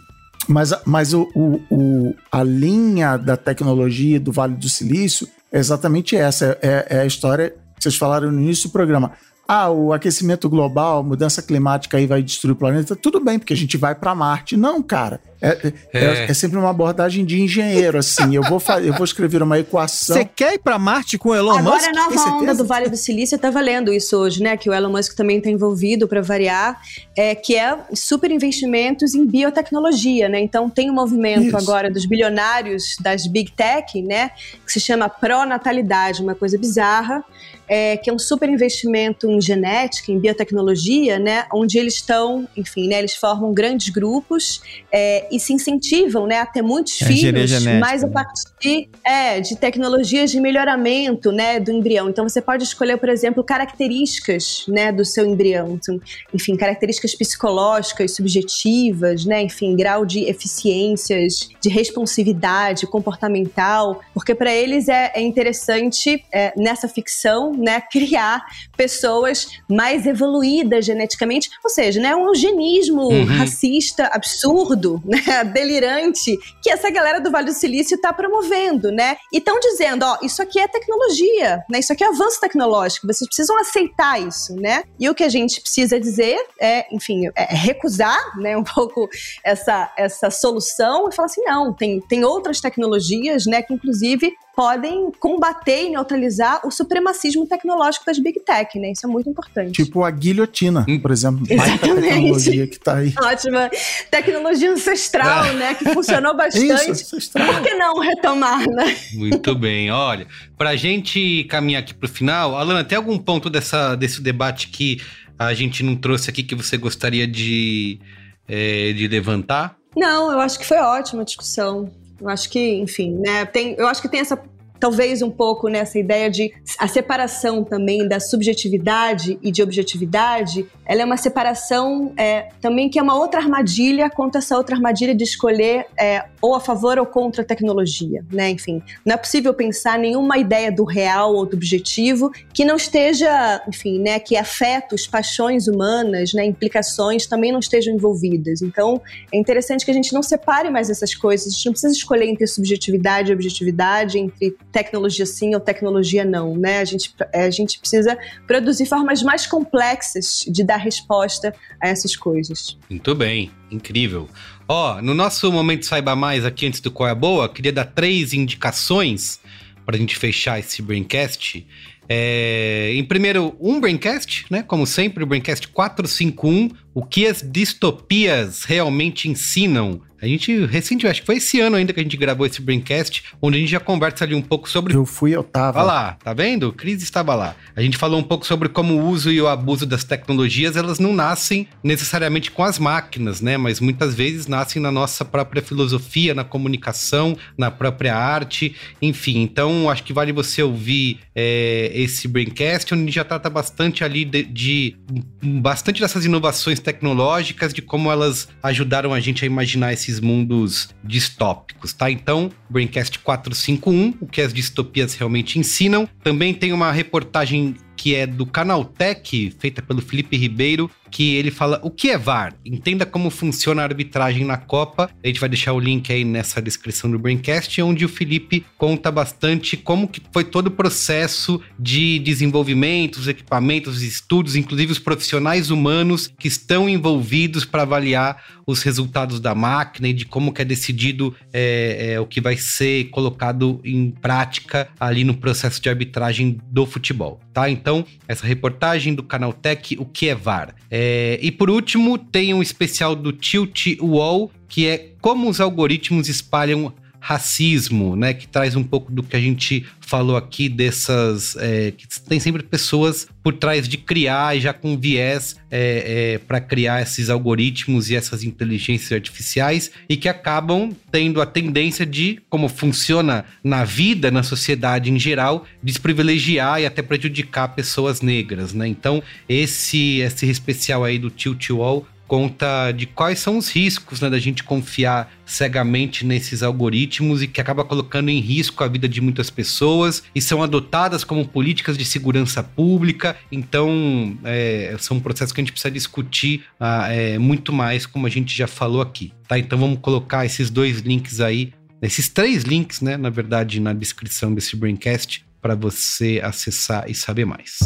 Mas, mas o, o, o, a linha da tecnologia do Vale do Silício é exatamente essa. É, é a história que vocês falaram no início do programa. Ah, o aquecimento global, mudança climática aí vai destruir o planeta. Tudo bem, porque a gente vai para Marte. Não, cara. É, é, é. é, sempre uma abordagem de engenheiro, assim. Eu vou, eu vou escrever uma equação. Você quer ir para Marte com o Elon Agora, Musk? Agora, a nova onda do Vale do Silício, eu estava lendo isso hoje, né? Que o Elon Musk também está envolvido para variar, é, que é super investimentos em biotecnologia, né? Então, tem um movimento isso. agora dos bilionários das Big Tech, né? Que se chama pró-natalidade, uma coisa bizarra é, que é um super investimento em genética, em biotecnologia, né, onde eles estão, enfim, né, eles formam grandes grupos é, e se incentivam né, a ter muitos é, filhos, genética, mas a né? partir é, de tecnologias de melhoramento né, do embrião. Então você pode escolher, por exemplo, características né, do seu embrião, então, enfim, características psicológicas, subjetivas, né, enfim, grau de eficiências, de responsividade comportamental, porque para eles é, é interessante é, nessa ficção né, [laughs] criar pessoas mais evoluídas geneticamente, ou seja, né, um eugenismo uhum. racista absurdo, né, [laughs] delirante, que essa galera do Vale do Silício está promovendo, né? E estão dizendo, ó, isso aqui é tecnologia, né? Isso aqui é avanço tecnológico, vocês precisam aceitar isso, né? E o que a gente precisa dizer é, enfim, é recusar, né, um [laughs] pouco essa essa solução e falar assim, não, tem tem outras tecnologias, né, que inclusive podem combater e neutralizar o supremacismo tecnológico das Big Tech, né? Isso é muito importante. Tipo a guilhotina, hum. por exemplo. Exatamente. tecnologia que tá aí. [laughs] Ótima. Tecnologia ancestral, é. né? Que funcionou [laughs] bastante. Isso, ancestral. Por que não retomar, né? Muito bem. Olha, pra gente caminhar aqui pro final, Alana, tem algum ponto dessa, desse debate que a gente não trouxe aqui que você gostaria de, é, de levantar? Não, eu acho que foi ótima a discussão. Eu acho que, enfim, né, tem, eu acho que tem essa talvez um pouco nessa ideia de a separação também da subjetividade e de objetividade, ela é uma separação é, também que é uma outra armadilha contra essa outra armadilha de escolher é, ou a favor ou contra a tecnologia, né? Enfim, não é possível pensar nenhuma ideia do real ou do objetivo que não esteja, enfim, né, que afetos, paixões humanas, né, implicações também não estejam envolvidas. Então, é interessante que a gente não separe mais essas coisas. A gente não precisa escolher entre subjetividade e objetividade, entre tecnologia sim ou tecnologia não, né? A gente, a gente precisa produzir formas mais complexas de dar resposta a essas coisas. Muito bem, incrível. Ó, oh, no nosso momento Saiba Mais aqui antes do Qual é a Boa, queria dar três indicações para a gente fechar esse Braincast. É, em primeiro, um Braincast, né? Como sempre, o Braincast 451, o que as distopias realmente ensinam a gente, recentemente, acho que foi esse ano ainda que a gente gravou esse Braincast, onde a gente já conversa ali um pouco sobre. Eu fui, eu tava. Olha lá, tá vendo? O Cris estava lá. A gente falou um pouco sobre como o uso e o abuso das tecnologias, elas não nascem necessariamente com as máquinas, né? Mas muitas vezes nascem na nossa própria filosofia, na comunicação, na própria arte, enfim. Então, acho que vale você ouvir é, esse Braincast, onde a gente já trata bastante ali de, de bastante dessas inovações tecnológicas, de como elas ajudaram a gente a imaginar esses esses mundos distópicos, tá? Então, Braincast 451, o que as distopias realmente ensinam. Também tem uma reportagem que é do Canaltech, feita pelo Felipe Ribeiro, que ele fala o que é VAR? Entenda como funciona a arbitragem na Copa. A gente vai deixar o link aí nessa descrição do Braincast, onde o Felipe conta bastante como que foi todo o processo de desenvolvimento, os equipamentos, os estudos, inclusive os profissionais humanos que estão envolvidos para avaliar os resultados da máquina e de como que é decidido é, é, o que vai ser colocado em prática ali no processo de arbitragem do futebol, tá? Então essa reportagem do canal Tech, o que é VAR. É, e por último, tem um especial do Tilt Wall, que é como os algoritmos espalham racismo, né? Que traz um pouco do que a gente falou aqui dessas. É, que tem sempre pessoas por trás de criar já com viés é, é, para criar esses algoritmos e essas inteligências artificiais e que acabam tendo a tendência de, como funciona na vida, na sociedade em geral, desprivilegiar e até prejudicar pessoas negras, né? Então, esse, esse especial aí do Tilt Wall conta de quais são os riscos né, da gente confiar cegamente nesses algoritmos e que acaba colocando em risco a vida de muitas pessoas e são adotadas como políticas de segurança pública. Então, é, são processos que a gente precisa discutir ah, é, muito mais, como a gente já falou aqui. Tá? Então, vamos colocar esses dois links aí, esses três links, né, na verdade, na descrição desse Braincast para você acessar e saber mais.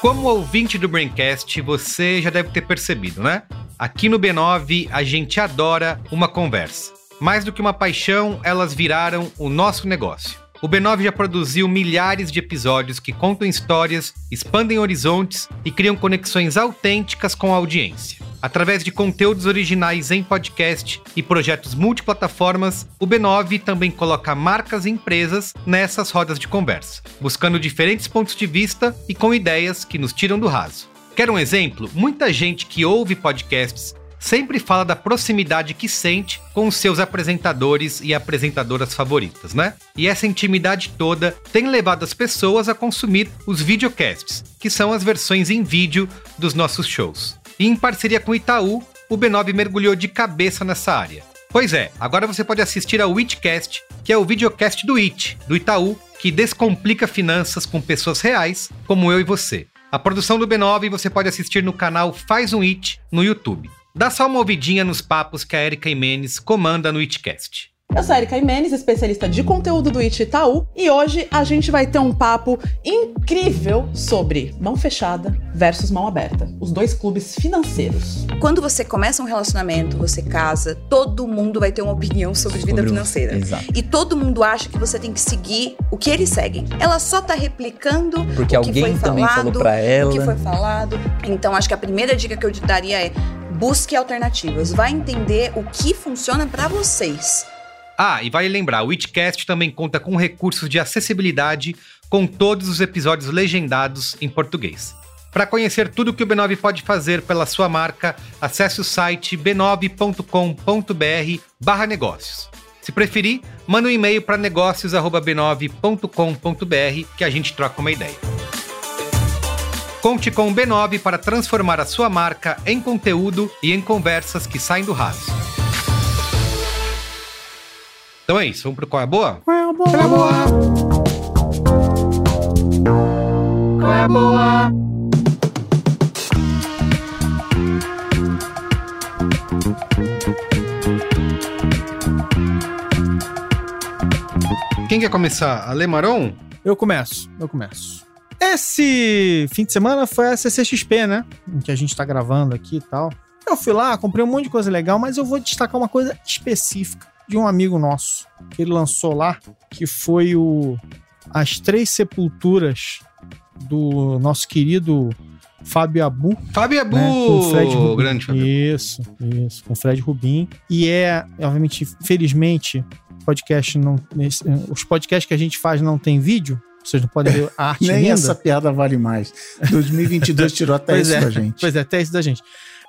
Como ouvinte do Braincast, você já deve ter percebido, né? Aqui no B9 a gente adora uma conversa. Mais do que uma paixão, elas viraram o nosso negócio. O B9 já produziu milhares de episódios que contam histórias, expandem horizontes e criam conexões autênticas com a audiência. Através de conteúdos originais em podcast e projetos multiplataformas, o B9 também coloca marcas e empresas nessas rodas de conversa, buscando diferentes pontos de vista e com ideias que nos tiram do raso. Quer um exemplo? Muita gente que ouve podcasts sempre fala da proximidade que sente com os seus apresentadores e apresentadoras favoritas, né? E essa intimidade toda tem levado as pessoas a consumir os videocasts, que são as versões em vídeo dos nossos shows. E em parceria com o Itaú, o B9 mergulhou de cabeça nessa área. Pois é, agora você pode assistir ao Itcast, que é o videocast do It, do Itaú, que descomplica finanças com pessoas reais, como eu e você. A produção do B9 você pode assistir no canal Faz um It no YouTube. Dá só uma ouvidinha nos papos que a Erika Imenes comanda no Itcast. Eu sou a Erika Imenes, especialista de conteúdo do IT Itaú, e hoje a gente vai ter um papo incrível sobre mão fechada versus mão aberta, os dois clubes financeiros. Quando você começa um relacionamento, você casa, todo mundo vai ter uma opinião sobre, vida Sobre o- financeira. Exato. E todo mundo acha que você tem que seguir o que eles seguem. Ela só tá replicando Porque o que alguém foi também falado, falou pra ela. o que foi falado. Então acho que a primeira dica que eu te daria é busque alternativas. Vai entender o que funciona pra vocês. Ah, e vale lembrar, o Itcast também conta com recursos de acessibilidade com todos os episódios legendados em português. Para conhecer tudo que o B9 pode fazer pela sua marca, acesse o site b9.com.br barra negócios. Se preferir, manda um e-mail para negócios.b9.com.br que a gente troca uma ideia. Conte com o B9 para transformar a sua marca em conteúdo e em conversas que saem do raso. Então é isso, vamos pro Qual é a Boa? Qual é a boa? Qual é a boa? Quem quer começar? Ale Maron? Eu começo, eu começo. Esse fim de semana foi a CCXP, né? Em que a gente tá gravando aqui e tal. Eu fui lá, comprei um monte de coisa legal, mas eu vou destacar uma coisa específica de um amigo nosso que ele lançou lá, que foi o As Três Sepulturas do nosso querido Fábio Abu. Fábio Abu, né, com o Fred Rubin. grande Fábio. Isso, isso, com o Fred Rubin. E é, obviamente, felizmente, podcast não, os podcasts que a gente faz não tem vídeo, vocês não podem ver a arte [laughs] Nem linda. essa piada vale mais. 2022 tirou até isso é, da gente. Pois é, até isso da gente.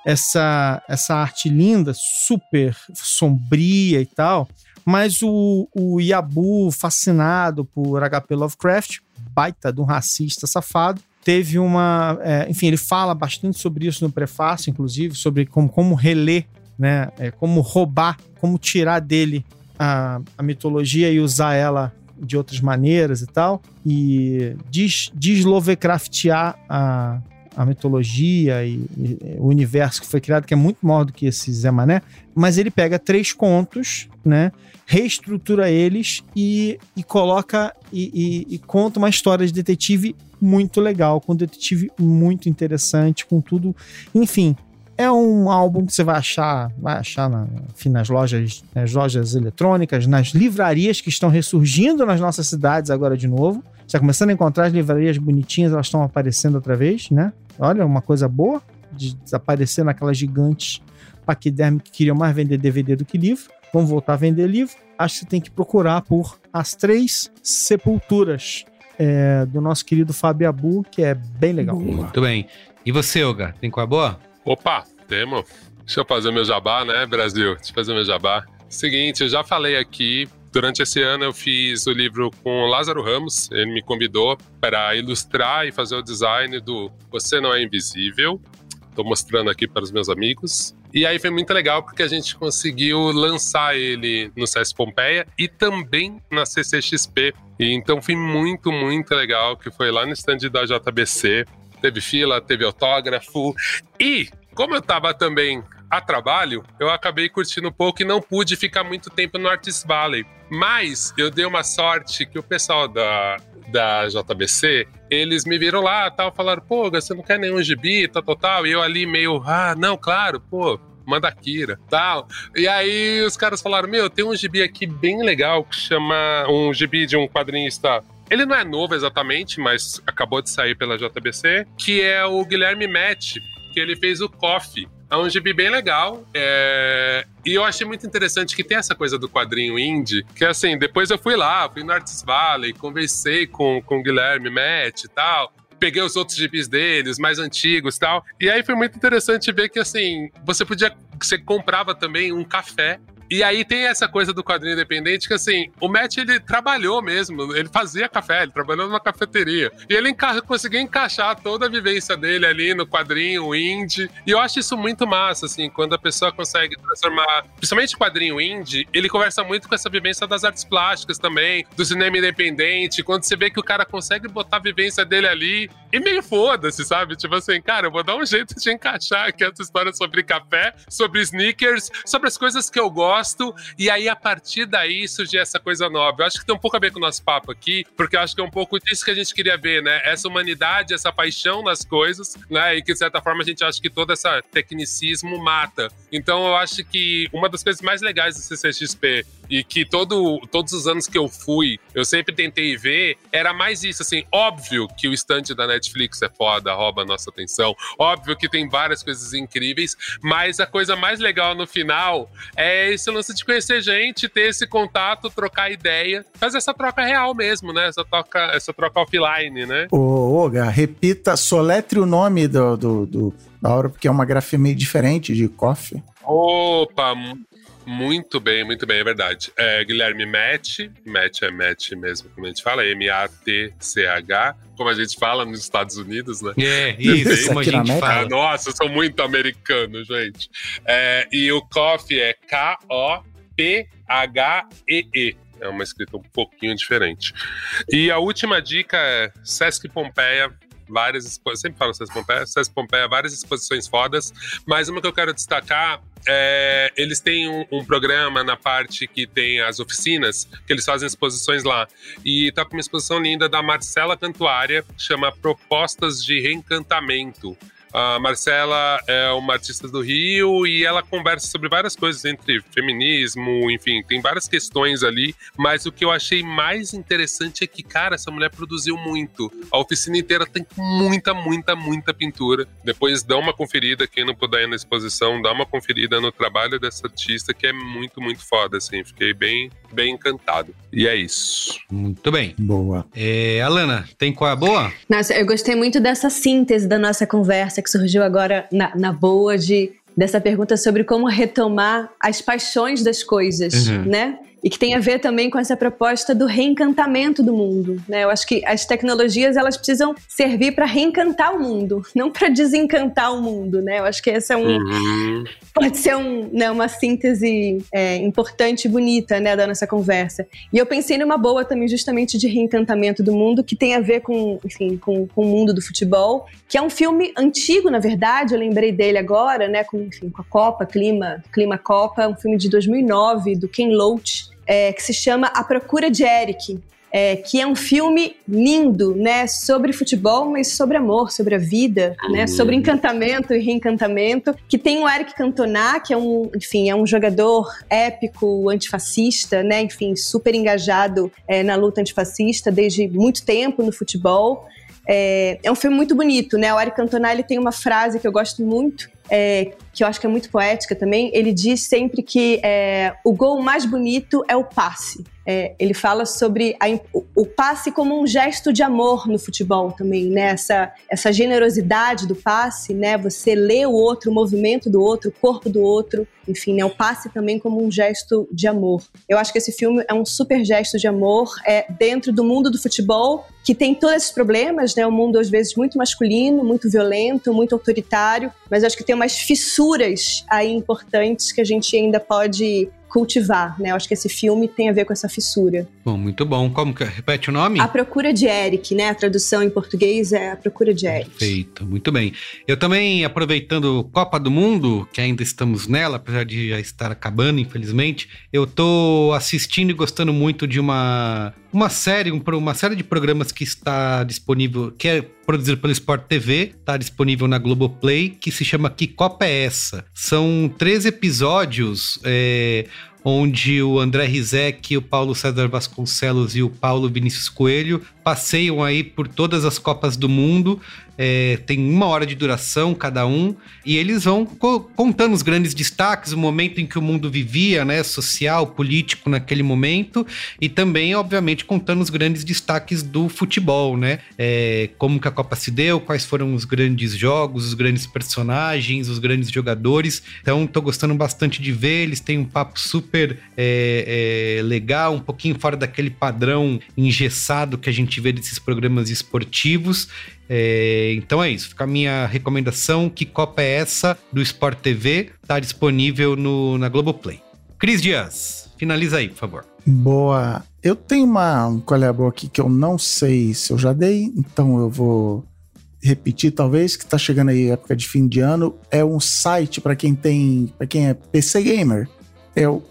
Essa, essa arte linda, super sombria e tal, mas o, o Yabu, fascinado por HP Lovecraft, baita de um racista safado, teve uma. é, enfim, ele fala bastante sobre isso no prefácio, inclusive, sobre como, como reler, né? é, como roubar, como tirar dele a, a mitologia e usar ela de outras maneiras e tal, e des, deslovecraftear a, a mitologia e, e o universo que foi criado, que é muito maior do que esse Zé Mané, mas ele pega três contos, né? Reestrutura eles e, e coloca e, e- e conta uma história de detetive muito legal, com um detetive muito interessante, com tudo. Enfim, é um álbum que você vai achar, vai achar na- enfim, nas lojas, nas lojas eletrônicas, nas livrarias que estão ressurgindo nas nossas cidades agora de novo. Você está começando a encontrar as livrarias bonitinhas, elas estão aparecendo outra vez, né? Olha, uma coisa boa de desaparecer naquelas gigantes paquiderme que queriam mais vender DVD do que livro. Vamos voltar a vender livro. Acho que você tem que procurar por As Três Sepulturas é, do nosso querido Fábio Abu, que é bem legal. Muito bem. E você, Olga, tem qual é boa? Opa, temo. Deixa eu fazer meu jabá, né, Brasil? Deixa eu fazer meu jabá. Seguinte, eu já falei aqui. Durante esse ano eu fiz o livro com o Lázaro Ramos. Ele me convidou para ilustrar e fazer o design do Você Não É Invisível. Estou mostrando aqui para os meus amigos. E aí foi muito legal porque a gente conseguiu lançar ele no CS Pompeia e também na CCXP. E então foi muito, muito legal que foi lá no stand da JBC. Teve fila, teve autógrafo. E como eu tava também a trabalho, eu acabei curtindo um pouco e não pude ficar muito tempo no Artist Valley. Mas eu dei uma sorte que o pessoal da, da JBC eles me viram lá, tal, falaram, pô, você não quer nenhum gibi, tal, tal, tal. E eu ali meio, ah, não, claro, pô, manda Akira, tal. E aí os caras falaram, meu, tem um gibi aqui bem legal que chama, um gibi de um quadrinista ele não é novo exatamente, mas acabou de sair pela JBC, que é o Guilherme Matt, que ele fez o Coffee. É um gibi bem legal. É... E eu achei muito interessante que tem essa coisa do quadrinho indie, que assim, depois eu fui lá, fui no Arts Valley, conversei com, com o Guilherme Matt e tal peguei os outros gibis deles, mais antigos tal. E aí foi muito interessante ver que, assim, você podia. Você comprava também um café e aí tem essa coisa do quadrinho independente que, assim, o Matt, ele trabalhou mesmo, ele fazia café, ele trabalhou numa cafeteria. E ele enca conseguiu encaixar toda a vivência dele ali no quadrinho indie. E eu acho isso muito massa, assim, quando a pessoa consegue transformar, principalmente quadrinho indie, ele conversa muito com essa vivência das artes plásticas também, do cinema independente, quando você vê que o cara consegue botar a vivência dele ali e meio foda-se, sabe? Tipo assim, cara, eu vou dar um jeito de encaixar aqui essa história sobre café, sobre sneakers, sobre as coisas que eu gosto gosto, e aí a partir daí surge essa coisa nova. Eu acho que tem um pouco a ver com o nosso papo aqui, porque eu acho que é um pouco disso que a gente queria ver, né? Essa humanidade, essa paixão nas coisas, né? E que de certa forma a gente acha que todo esse tecnicismo mata. Então eu acho que uma das coisas mais legais do CCXP e que todo, todos os anos que eu fui, eu sempre tentei ver, era mais isso, assim, óbvio que o estante da Netflix é foda, rouba a nossa atenção, óbvio que tem várias coisas incríveis, mas a coisa mais legal no final é esse lance de conhecer gente, ter esse contato, trocar ideia, fazer essa troca real mesmo, né, essa troca, essa troca offline, né? Ô, Olga, repita, soletre o nome do, do, do da hora, porque é uma grafia meio diferente de coffee. Opa, muito bem, muito bem, é verdade. É, Guilherme Match, Match é Match mesmo, como a gente fala, M-A-T-C-H, como a gente fala nos Estados Unidos, né? É, isso, como a gente fala. Nossa, eu sou muito americano, gente. É, e o Coffee é K-O-P-H-E-E. É uma escrita um pouquinho diferente. E a última dica é Sesc Pompeia, várias exposições, sempre falo Sesc Pompeia, Sesc Pompeia, várias exposições fodas, mas uma que eu quero destacar é, eles têm um, um, programa na parte que tem as oficinas, que eles fazem exposições lá. E tá com uma exposição linda da Marcela Cantuária, chama Propostas de Reencantamento. A Marcela é uma artista do Rio e ela conversa sobre várias coisas, entre feminismo, enfim, tem várias questões ali. Mas o que eu achei mais interessante é que, cara, essa mulher produziu muito. A oficina inteira tem muita, muita, muita pintura. Depois dá uma conferida, quem não puder ir na exposição, dá uma conferida no trabalho dessa artista, que é muito, muito foda, assim. Fiquei bem, bem encantado. E é isso. Muito bem. Boa. É, Alana, tem qual é a boa? Nossa, eu gostei muito dessa síntese da nossa conversa que surgiu agora na, na boa de dessa pergunta sobre como retomar as paixões das coisas, uhum. né? E que tem a ver também com essa proposta do reencantamento do mundo. Né? Eu acho que as tecnologias elas precisam servir para reencantar o mundo, [laughs] não para desencantar o mundo. Né? Eu acho que esse é um uhum. pode ser um, né, uma síntese é, importante e bonita né, da nossa conversa. E eu pensei numa boa também justamente de reencantamento do mundo que tem a ver com, enfim, com, com o mundo do futebol, que é um filme antigo na verdade. Eu lembrei dele agora, né, com, enfim, com a Copa, clima, clima Copa, um filme de 2009 do Ken Loach é, que se chama A Procura de Eric. É, que é um filme lindo, né, sobre futebol, mas sobre amor, sobre a vida, né, sobre encantamento e reencantamento, que tem o Eric Cantona, que é um, enfim, é um jogador épico, antifascista, né, enfim, super engajado é, na luta antifascista desde muito tempo no futebol. É, é um filme muito bonito, né, o Eric Cantona, ele tem uma frase que eu gosto muito, é, que eu acho que é muito poética também, ele diz sempre que é, o gol mais bonito é o passe. É, ele fala sobre a, o, passe como um gesto de amor no futebol também, né? Essa, essa generosidade do passe, né? Você lê o outro, o movimento do outro, o corpo do outro, enfim, né? O passe também como um gesto de amor. Eu acho que esse filme é um super gesto de amor é, dentro do mundo do futebol, que tem todos esses problemas, né? Um mundo às vezes muito masculino, muito violento, muito autoritário, mas acho que tem umas fissuras aí importantes que a gente ainda pode cultivar, né? Eu acho que esse filme tem a ver com essa fissura. Bom, muito bom. Como que repete o nome? A Procura de Eric, né? A tradução em português é A Procura de Eric. Perfeito, muito bem. Eu também, aproveitando Copa do Mundo, que ainda estamos nela, apesar de já estar acabando, infelizmente, eu tô assistindo e gostando muito de uma uma série, um, uma série de programas que está disponível, que é produzido pelo Sport TV, está disponível na Globoplay, que se chama Que Copa é Essa? São três episódios. É, onde o André Rizek, o Paulo César Vasconcelos e o Paulo Vinícius Coelho passeiam aí por todas as Copas do Mundo é, tem uma hora de duração cada um, e eles vão co contando os grandes destaques, o momento em que o mundo vivia, né, social, político naquele momento, e também, obviamente, contando os grandes destaques do futebol, né, é, como que a Copa se deu, quais foram os grandes jogos, os grandes personagens, os grandes jogadores, então tô gostando bastante de ver, eles têm um papo super é, é legal, um pouquinho fora daquele padrão engessado que a gente vê desses programas esportivos, é, então é isso. Fica a minha recomendação. Que Copa é essa? Do Sport TV. Tá disponível no, na Globoplay. Cris Dias, finaliza aí, por favor. Boa. Eu tenho uma um é boa aqui que eu não sei se eu já dei, então eu vou repetir talvez que tá chegando aí época de fim de ano, é um site para quem tem, para quem é PC gamer. É o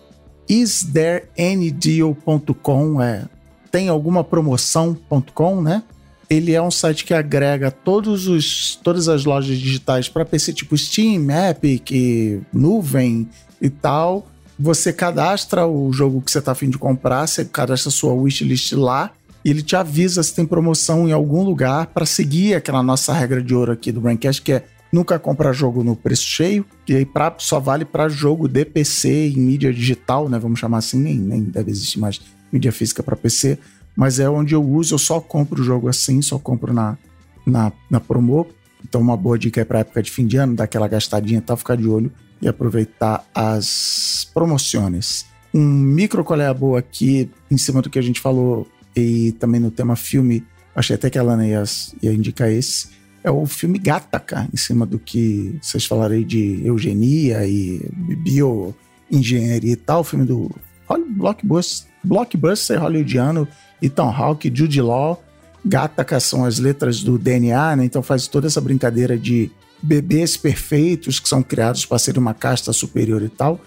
istthereanydeal.com, é tem alguma promoção.com, né? ele é um site que agrega todos os, todas as lojas digitais para PC, tipo Steam, Epic, Nuvem e tal. Você cadastra o jogo que você está afim de comprar, você cadastra sua wishlist lá e ele te avisa se tem promoção em algum lugar para seguir aquela nossa regra de ouro aqui do Braincast, que é nunca comprar jogo no preço cheio, e aí pra, só vale para jogo de PC em mídia digital, né? Vamos chamar assim, nem, nem deve existir mais mídia física para PC mas é onde eu uso, eu só compro o jogo assim, só compro na, na, na promo. Então, uma boa dica é para época de fim de ano, dar aquela gastadinha tal, ficar de olho e aproveitar as promoções. Um micro coleia boa aqui, em cima do que a gente falou, e também no tema filme, achei até que a Lana ia, ia indicar esse, é o filme Gataca, em cima do que vocês falarem de eugenia e bioengenharia e tal, filme do Blockbuster, blockbuster hollywoodiano Ethan Hawke, Jude Law, Gataca são as letras do DNA, né? Então faz toda essa brincadeira de bebês perfeitos que são criados para ser uma casta superior e tal.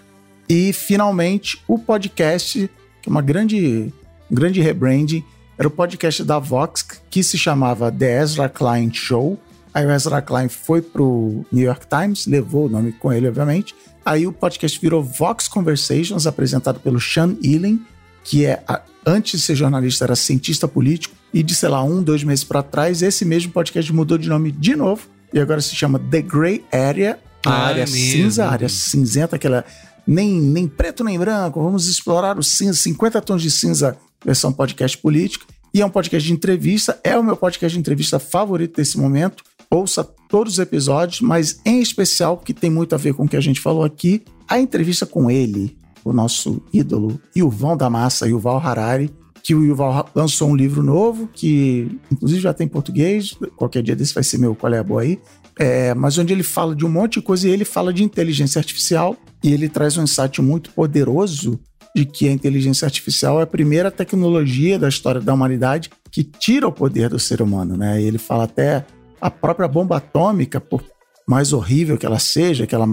E finalmente o podcast, que é uma grande, um grande rebranding, era o podcast da Vox que se chamava The Ezra Klein Show. Aí o Ezra Klein foi pro New York Times, levou o nome com ele, obviamente. Aí o podcast virou Vox Conversations, apresentado pelo Sean Ealing, que é antes de ser jornalista, era cientista político, e de, sei lá, um, dois meses para trás, esse mesmo podcast mudou de nome de novo, e agora se chama The Grey Area, a ah, área é cinza, a área cinzenta, aquela nem, nem preto nem branco, vamos explorar o cinza, 50 tons de cinza, versão podcast político, e é um podcast de entrevista, é o meu podcast de entrevista favorito desse momento, ouça todos os episódios, mas em especial, que tem muito a ver com o que a gente falou aqui, a entrevista com ele, o nosso ídolo Yuval da Massa, Yuval Harari, que o Yuval lançou um livro novo, que inclusive já tem em português, qualquer dia desse vai ser meu qual é a boa aí, é, mas onde ele fala de um monte de coisa e ele fala de inteligência artificial e ele traz um insight muito poderoso de que a inteligência artificial é a primeira tecnologia da história da humanidade que tira o poder do ser humano, né? E ele fala até a própria bomba atômica, por mais horrível que ela seja, que ela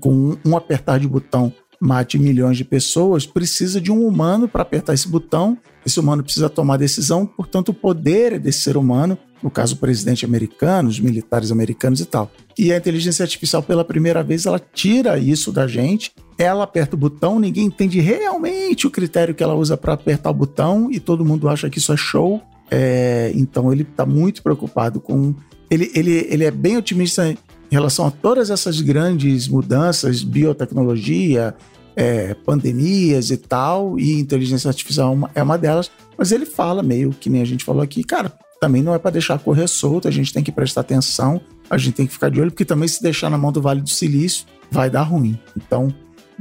com um apertar de botão mate milhões de pessoas, precisa de um humano para apertar esse botão. Esse humano precisa tomar decisão, portanto, o poder é desse ser humano, no caso, o presidente americano, os militares americanos e tal. E a inteligência artificial, pela primeira vez, ela tira isso da gente, ela aperta o botão, ninguém entende realmente o critério que ela usa para apertar o botão e todo mundo acha que isso é show. É, então, ele está muito preocupado com. Ele, ele, ele é bem otimista em relação a todas essas grandes mudanças, biotecnologia, é, pandemias e tal, e inteligência artificial é, é uma delas, mas ele fala meio que nem a gente falou aqui, cara, também não é para deixar correr solto, a gente tem que prestar atenção, a gente tem que ficar de olho, porque também se deixar na mão do Vale do Silício, vai dar ruim. Então,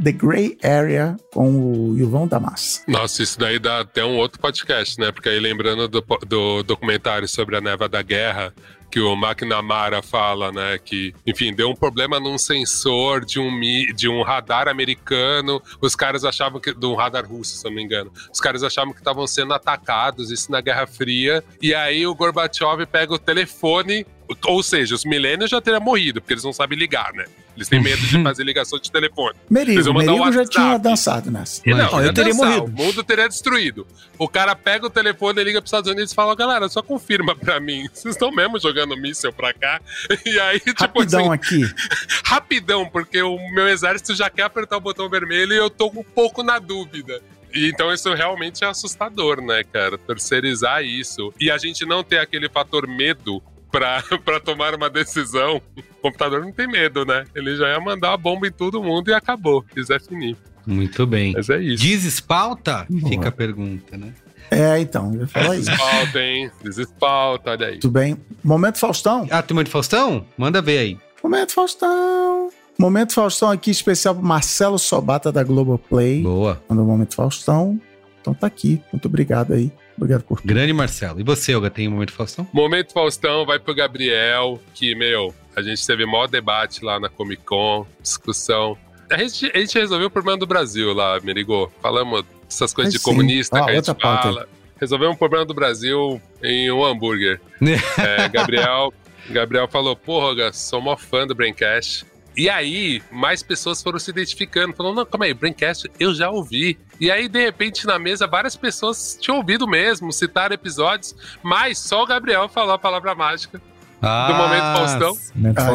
The Gray Area com o Yvon Damas. Nossa, isso daí dá até um outro podcast, né? Porque aí lembrando do, do documentário sobre a neva da guerra, que o McNamara fala, né? Que, enfim, deu um problema num sensor de um, de um radar americano. Os caras achavam que. De um radar russo, se não me engano. Os caras achavam que estavam sendo atacados, isso na Guerra Fria. E aí o Gorbachev pega o telefone. Ou seja, os milênios já teriam morrido, porque eles não sabem ligar, né? Eles têm medo de fazer ligação de telefone. Merigo, um Merigo já tinha dançado nessa. Não, Não, eu ia teria dançar, morrido. O mundo teria destruído. O cara pega o telefone, liga para os Estados Unidos e fala: galera, só confirma pra mim. [laughs] Vocês estão mesmo jogando míssel pra cá? [laughs] E aí, tipo Rapidão assim, aqui. [laughs] rapidão, porque o meu exército já quer apertar o botão vermelho e eu tô um pouco na dúvida. E então isso realmente é assustador, né, cara? Terceirizar isso. E a gente não ter aquele fator medo pra, [laughs] pra tomar uma decisão. O computador não tem medo, né? Ele já ia mandar a bomba em todo mundo e acabou. Quiser finir. Muito bem. Mas é isso. Desespalta? Boa. Fica a pergunta, né? É, então, eu ia falar isso. Desespalta, hein? Desespalta, olha aí. Tudo bem. Momento Faustão? Ah, turma de Faustão? Manda ver aí. Momento Faustão. Momento Faustão aqui especial pro Marcelo Sobata da Globoplay. Boa. Mandou o Momento Faustão. Então tá aqui. Muito obrigado aí. Obrigado por tudo. Grande Marcelo. E você, Olga, tem um momento Faustão? Momento Faustão vai pro Gabriel, que, meu, a gente teve maior debate lá na Comic Con, discussão. A gente, a gente resolveu o problema do Brasil lá, Merigo. Falamos dessas coisas Mas de sim. comunista Ó, que a gente pauta fala. Resolvemos um problema do Brasil em um hambúrguer. [laughs] É, Gabriel, Gabriel falou, porra, Olga, sou mó fã do Braincast. E aí, mais pessoas foram se identificando, falando, não, calma aí, Braincast eu já ouvi. E aí, de repente, na mesa, várias pessoas tinham ouvido mesmo, citaram episódios, mas só o Gabriel falou a palavra mágica Ah, do Momento Faustão.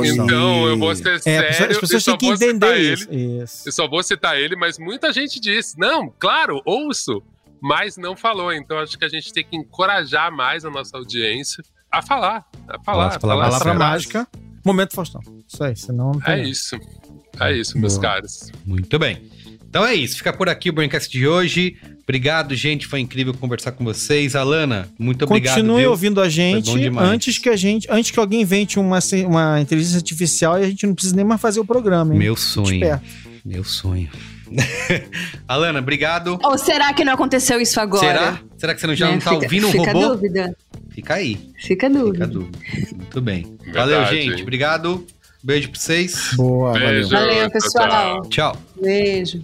Então, eu vou ser É, sério, as pessoas- têm que entender ele. isso. isso. Eu só vou citar ele, mas muita gente disse, não, claro, ouço, mas não falou. Então, acho que a gente tem que encorajar mais a nossa audiência a falar, a falar, a falar Palavra mágica. Momento Faustão. Isso aí, senão não tem. É nada. isso. É isso, meus Boa. caras. Muito bem. Então é isso. Fica por aqui o Braincast de hoje. Obrigado, gente. Foi incrível conversar com vocês. Alana, muito obrigado. Continue viu? ouvindo a gente antes que a gente, antes que alguém invente uma, uma inteligência artificial e a gente não precisa nem mais fazer o programa, hein? Meu sonho. Meu sonho. [laughs] Alana, obrigado. Ou será que não aconteceu isso agora? Será? Será que você não, já Né? não tá Fica- ouvindo um fica a robô? dúvida. Fica aí. Fica a Fica a dúvida. dúvida. Muito bem. Verdade, Valeu, gente. hein? Obrigado. Beijo pra vocês. Boa, valeu. Beijo. Valeu, tchau, pessoal. tchau. Tchau. Beijo.